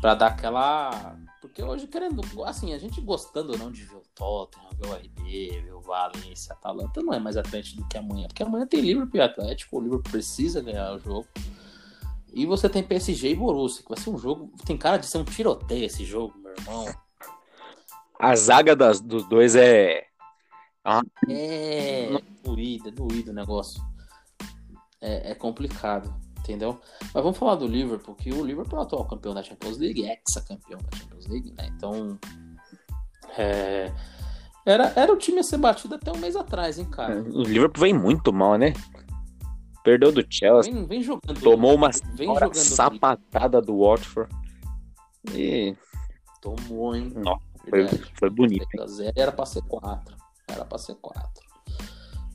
Pra dar aquela. Porque hoje, querendo. Assim, a gente gostando ou não de ver o Tottenham, ver o RB, ver o Valência, Atalanta, não é mais Atlético do que amanhã. Porque amanhã tem Liverpool e Atlético. O Liverpool precisa ganhar o jogo. E você tem PSG e Borussia, que vai ser um jogo. Tem cara de ser um tiroteio esse jogo, meu irmão. A zaga das, dos dois é. Ah. É. Doído, é doído o negócio. É, é, complicado, entendeu? Mas vamos falar do Liverpool, que o Liverpool é o atual campeão da Champions League, ex-campeão da Champions League, né? Então. É, era, era o time a ser batido até um mês atrás, hein, cara? O Liverpool vem muito mal, né? Perdeu do Chelsea. Vem, vem jogando. Tomou uma sapatada do Watford. E. Tomou, hein? Nossa, foi, foi bonito. Hein? Era pra ser 4. Era pra ser 4.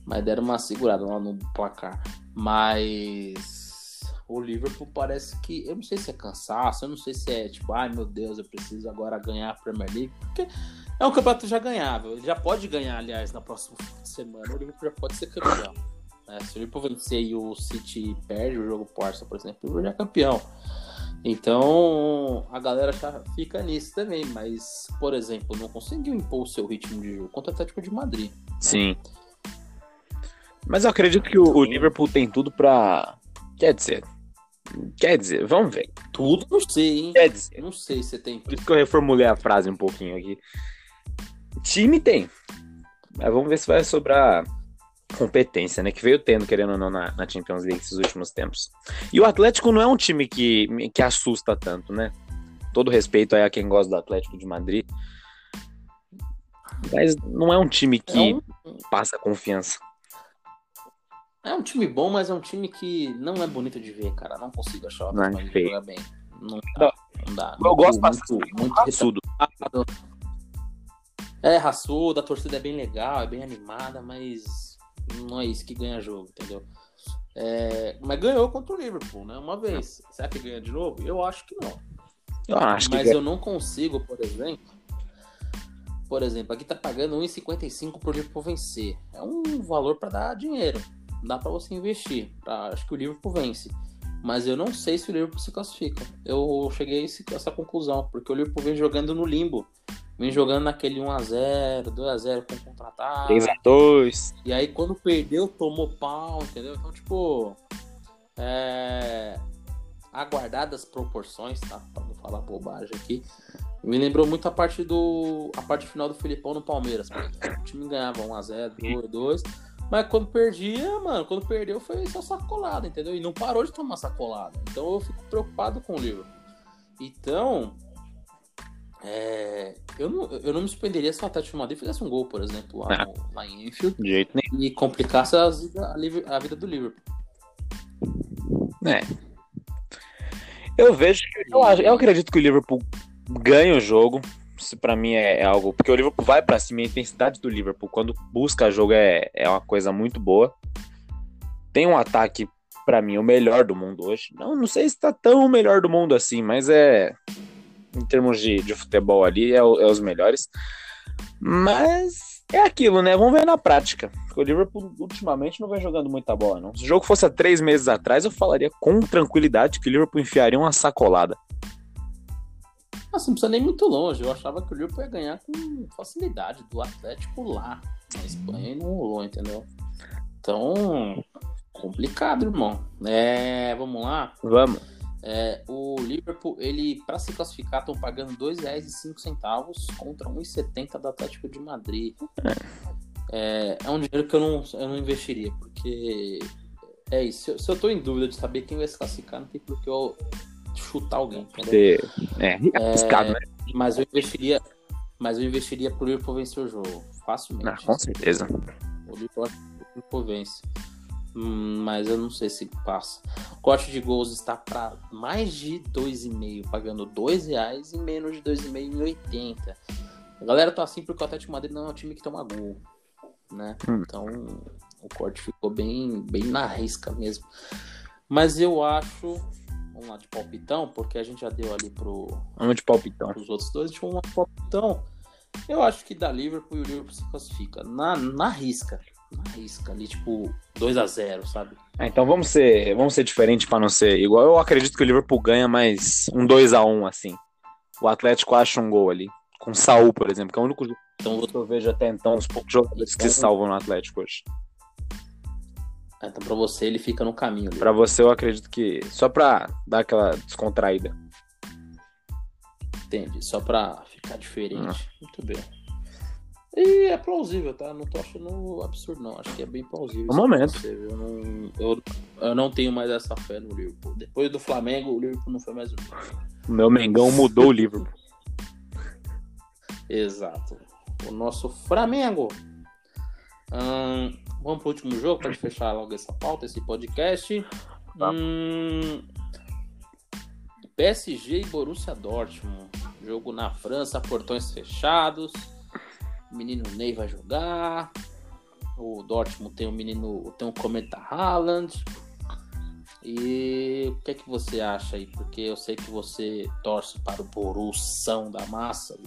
Mas deram uma segurada lá no placar. Mas o Liverpool parece que. Eu não sei se é cansaço, eu não sei se é tipo, ai meu Deus, eu preciso agora ganhar a Premier League. Porque é um campeonato já ganhável. Ele já pode ganhar, aliás, na próxima semana. O Liverpool já pode ser campeão. Né? Se o Liverpool vencer e o City perde o jogo por por exemplo, Liverpool já é campeão. Então a galera já fica nisso também, mas, por exemplo, não conseguiu impor o seu ritmo de jogo contra o Atlético de Madrid. Sim. Mas eu acredito que o, o Liverpool tem tudo pra. Quer dizer. Quer dizer, vamos ver. Tudo não sei, hein? Quer dizer. Não sei se tem. Por isso que eu reformulei a frase um pouquinho aqui. Time tem. Mas vamos ver se vai sobrar competência, né? Que veio tendo, querendo ou não, na, na, Champions League esses últimos tempos. E o Atlético não é um time que, que assusta tanto, né? Todo respeito aí a quem gosta do Atlético de Madrid. Mas não é um time que é um... passa confiança. É um time bom, mas é um time que não é bonito de ver, cara. Não consigo achar o Atlético jogar bem. Não dá. Não dá. Eu gosto. Muito, muito raçudo. É raçudo, a torcida é bem legal, é bem animada, mas não é isso que ganha jogo, entendeu? É, mas ganhou contra o Liverpool, né? Uma vez. Será que ganha de novo? Eu acho que não. Eu acho mas eu não consigo, por exemplo. Por exemplo, aqui tá pagando 1,55 pro Liverpool vencer. É um valor para dar dinheiro. Dá para você investir. Pra, acho que o Liverpool vence. Mas eu não sei se o Liverpool se classifica. Eu cheguei a essa conclusão, porque o Liverpool vem jogando no limbo. Vem jogando naquele 1x0, 2x0 com contra-ataque. 3x2. E aí quando perdeu, tomou pau, entendeu? Então, tipo. É... Aguardadas proporções, tá? Pra não falar bobagem aqui. Me lembrou muito a parte do. a parte final do Filipão no Palmeiras. O time ganhava 1x0, 2x2. Mas quando perdia, mano, quando perdeu foi só sacolada, entendeu? E não parou de tomar sacolada. Então eu fico preocupado com o livro. Então, é, eu, não, eu não me surpreenderia se o Atlético de Madrid fizesse um gol, por exemplo, lá, ah, no, lá em Enfield. De jeito nenhum. E complicasse a, a, a vida do Liverpool. É. Eu vejo que. Eu, eu acredito que o Liverpool ganha o jogo. Isso pra mim é, é algo. Porque o Liverpool vai pra cima. A intensidade do Liverpool, quando busca jogo, é, é uma coisa muito boa. Tem um ataque, pra mim, o melhor do mundo hoje. Não, não sei se tá tão o melhor do mundo assim, mas é em termos de, de futebol ali, é, é, os melhores. Mas é aquilo, né? Vamos ver na prática. Porque o Liverpool ultimamente não vem jogando muita bola, não. Se o jogo fosse há três meses atrás, eu falaria com tranquilidade que o Liverpool enfiaria uma sacolada. Nossa, não precisa nem muito longe. Eu achava que o Liverpool ia ganhar com facilidade do Atlético lá. Na Espanha e não rolou, entendeu? Então, complicado, irmão. É, vamos lá? Vamos. É, o Liverpool, ele para se classificar, estão pagando R$ 2,05 contra 1,70 do Atlético de Madrid. É, é um dinheiro que eu não, eu não investiria, porque é isso. Se eu, tô em dúvida de saber quem vai se classificar, não tem por que eu chutar alguém. Entendeu? É, é arriscado, né? Mas eu investiria, mas eu investiria pro Liverpool vencer o jogo, facilmente. Ah, com certeza. O Liverpool, o Liverpool vence. Hum, mas eu não sei se passa. O corte de gols está para mais de 2,5, pagando R$ reais e menos de 2,5 em 80. A galera tá assim porque o Atlético Madrid não é um time que toma gol, né? Hum. Então o corte ficou bem, bem na risca mesmo. Mas eu acho, vamos lá de palpitão, porque a gente já deu ali pro vamos de palpitão. Os outros dois, lá de palpitão. Eu acho que da Liverpool e o Liverpool se classifica na, na risca na risca ali, tipo 2 a 0 sabe? É, então vamos ser, vamos ser diferentes para não ser igual. Eu acredito que o Liverpool ganha mais um 2 a 1 assim. O Atlético acha um gol ali. Com o Saul, por exemplo, que é o único então, eu vejo até então os poucos jogadores então, que salvam no Atlético hoje. É, então, pra você, ele fica no caminho. Para você, eu acredito que. Só pra dar aquela descontraída. Entendi. Só pra ficar diferente. Hum. Muito bem. E é plausível, tá? Não tô achando absurdo, não. Acho que é bem plausível. No momento. Eu, não, eu, eu, não tenho mais essa fé no Liverpool. Depois do Flamengo, o Liverpool não foi mais o mesmo. O meu Mengão mudou o Liverpool. Exato. O nosso Flamengo. Hum, vamos pro último jogo para fechar logo essa pauta, esse podcast. Tá. Hum, PSG e Borussia Dortmund. Jogo na França, portões fechados. O menino Ney vai jogar. O Dortmund tem o menino, tem o Cometa Haaland. E o que é que você acha aí? Porque eu sei que você torce para o Borussão da massa.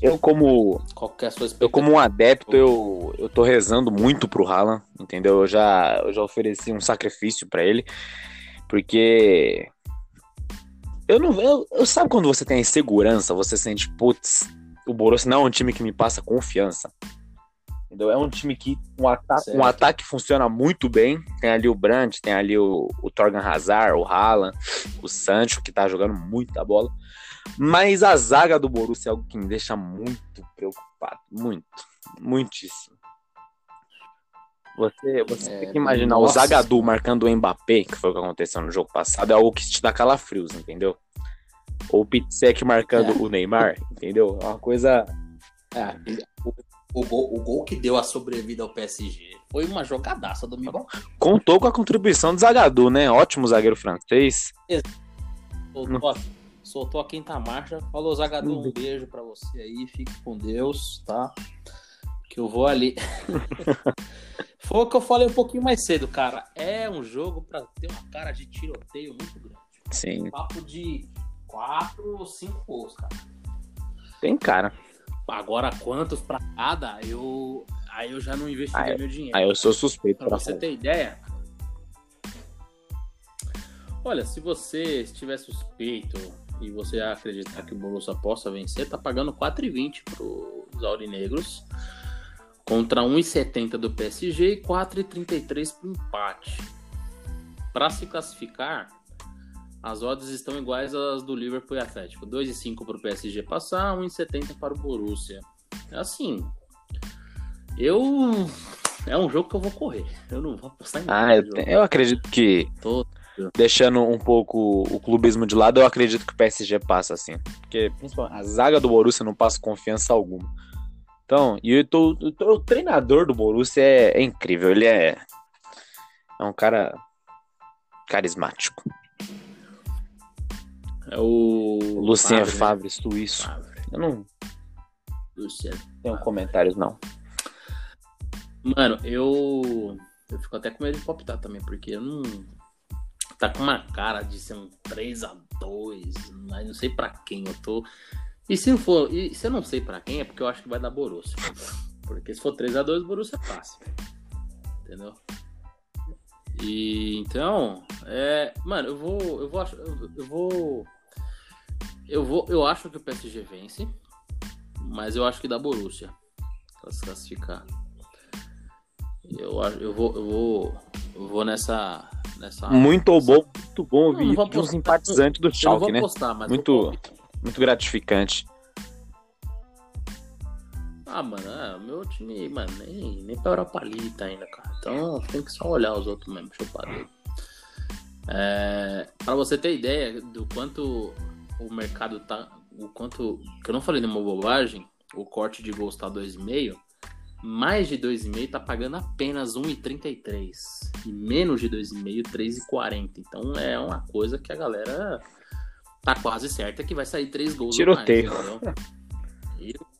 Eu como Qual que é a sua eu como um adepto, eu, eu tô rezando muito pro Haaland, entendeu? Eu já, eu já ofereci um sacrifício pra ele, porque eu não eu, eu sabe quando você tem insegurança, você sente, putz, o Borussia não é um time que me passa confiança. Entendeu? É um time que um, ata Certo. um ataque funciona muito bem. Tem ali o Brandt, tem ali o, o Torgan Hazard, o Haaland, o Sancho, que tá jogando muita bola. Mas a zaga do Borussia é algo que me deixa muito preocupado. Muito. Muitíssimo. Você, você É, tem que imaginar o nossa Zagadou Senhora. marcando o Mbappé, que foi o que aconteceu no jogo passado, é algo que te dá calafrios, entendeu? Ou o Pitsek marcando É. o Neymar, entendeu? É uma coisa. É, o, o gol, o gol que deu a sobrevida ao PSG foi uma jogadaça do Mibon. Contou com a contribuição do Zagadou, né? Ótimo zagueiro francês. Soltou, a- soltou a quinta marcha. Falou, Zagadou, um beijo pra você aí. Fique com Deus, tá? Que eu vou ali. Foi o que eu falei um pouquinho mais cedo, cara. É um jogo pra ter uma cara de tiroteio muito grande. Sim, Papo de quatro ou cinco gols, cara. tem cara. Agora, quantos pra cada, eu. Aí eu já não investiria Ah, meu dinheiro. Aí eu sou suspeito Pra pra você ter ideia. Olha, se você estiver suspeito e você acreditar que o Borussia possa vencer, tá pagando 4,20 pros aurinegros contra 1,70 do PSG e 4,33 pro empate. Para se classificar, as odds estão iguais às do Liverpool e Atlético. 2,5 para o PSG passar, 1,70 para o Borussia. É assim, eu é um jogo que eu vou correr. Eu não vou apostar em Ah, nada. eu, te- eu acredito que, Tô- deixando um pouco o clubismo de lado, eu acredito que o PSG passa assim. Porque principalmente, a zaga do Borussia não passa confiança alguma. Então, e eu tô, eu tô- o treinador do Borussia é, é incrível. Ele é, é um cara carismático. É o Lucien Favre, né? Favre, suíço. Favre. Eu não Lucien. tenho comentários, não. Mano, eu eu fico até com medo de palpitar também, porque eu não tá com uma cara de ser um 3 a 2, mas não sei pra quem eu tô. E se não for, e se eu não sei pra quem é porque eu acho que vai dar Borussia. Porque se for 3 a 2, Borussia passa. Entendeu? E então, é, mano, eu vou, eu vou, eu vou, eu vou, eu acho que o PSG vence, mas eu acho que dá Borussia pra se classificar. Eu, eu vou, eu vou, eu vou nessa, nessa. Muito bom, muito bom Não, não ouvir vou de um apostar- simpatizante do não Schalke, né? postar, Muito-. Muito gratificante. Ah, mano, é, o meu time, mano, nem, nem pra Europa League tá ainda, cara. Então tem que só olhar os outros mesmo, chupador. É, pra você ter ideia do quanto o mercado tá. O quanto. Que eu não falei nenhuma bobagem, o corte de gols tá 2,5. Mais de 2,5 tá pagando apenas 1,33. E menos de 2,5, 3,40. Então é uma coisa que a galera tá quase certa que vai sair 3 gols. Tiroteio.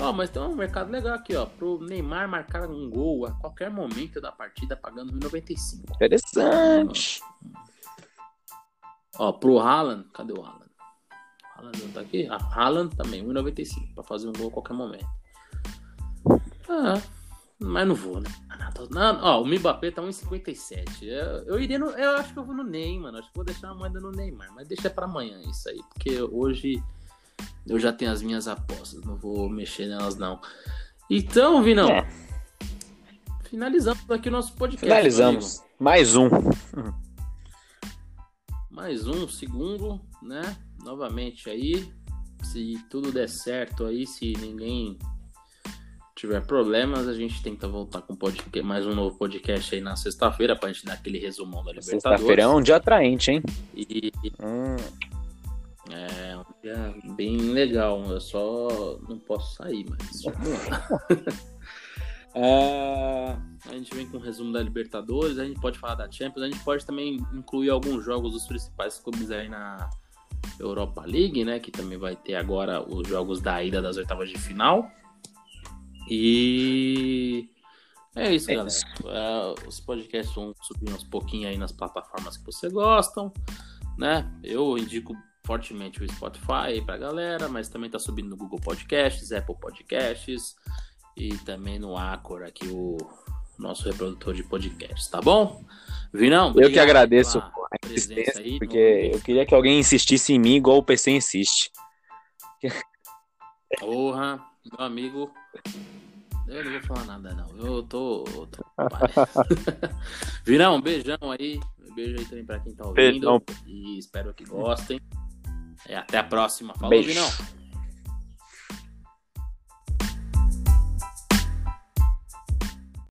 Ó, mas tem um mercado legal aqui, ó. Pro Neymar marcar um gol a qualquer momento da partida, pagando 1,95. Interessante. Ó, pro Haaland, cadê o Haaland? Haaland não tá aqui? Ah, Haaland também, 1,95 pra fazer um gol a qualquer momento. Ah, mas não vou, né? Não, ó, o Mbappé tá 1,57. Eu, eu iria no. Eu acho que eu vou no Ney, mano. Acho que vou deixar a moeda no Neymar. Mas deixa pra amanhã isso aí. Porque hoje eu já tenho as minhas apostas. Não vou mexer nelas, não. Então, Vinão. É. Finalizamos aqui o nosso podcast. Finalizamos. Mais um. Mais um segundo, né? Novamente aí, se tudo der certo aí, se ninguém tiver problemas, a gente tenta voltar com podcast, mais um novo podcast aí na sexta-feira pra gente dar aquele resumão da Libertadores. Sexta-feira é um dia atraente, hein? E Hum, é um dia bem legal. Eu só não posso sair, mas vamos lá. É, a gente vem com o resumo da Libertadores, a gente pode falar da Champions, a gente pode também incluir alguns jogos dos principais clubes aí na Europa League, né? Que também vai ter agora os jogos da ida das oitavas de final. E É isso, É galera. isso. É, os podcasts vão subir uns pouquinho aí nas plataformas que você gostam, né? Eu indico fortemente o Spotify aí pra galera, mas também tá subindo no Google Podcasts, Apple Podcasts e também no Acor aqui o nosso reprodutor de podcasts, tá bom? Vinão, Eu que agradeço a presença aí. porque eu queria que alguém insistisse em mim igual o PC insiste. Porra, meu amigo. Eu não vou falar nada, não. Eu tô. eu tô... Virão, beijão aí. Beijo aí também pra quem tá ouvindo. Beijão. E espero que gostem. É, até a próxima. Falou, Beijo. Vinão.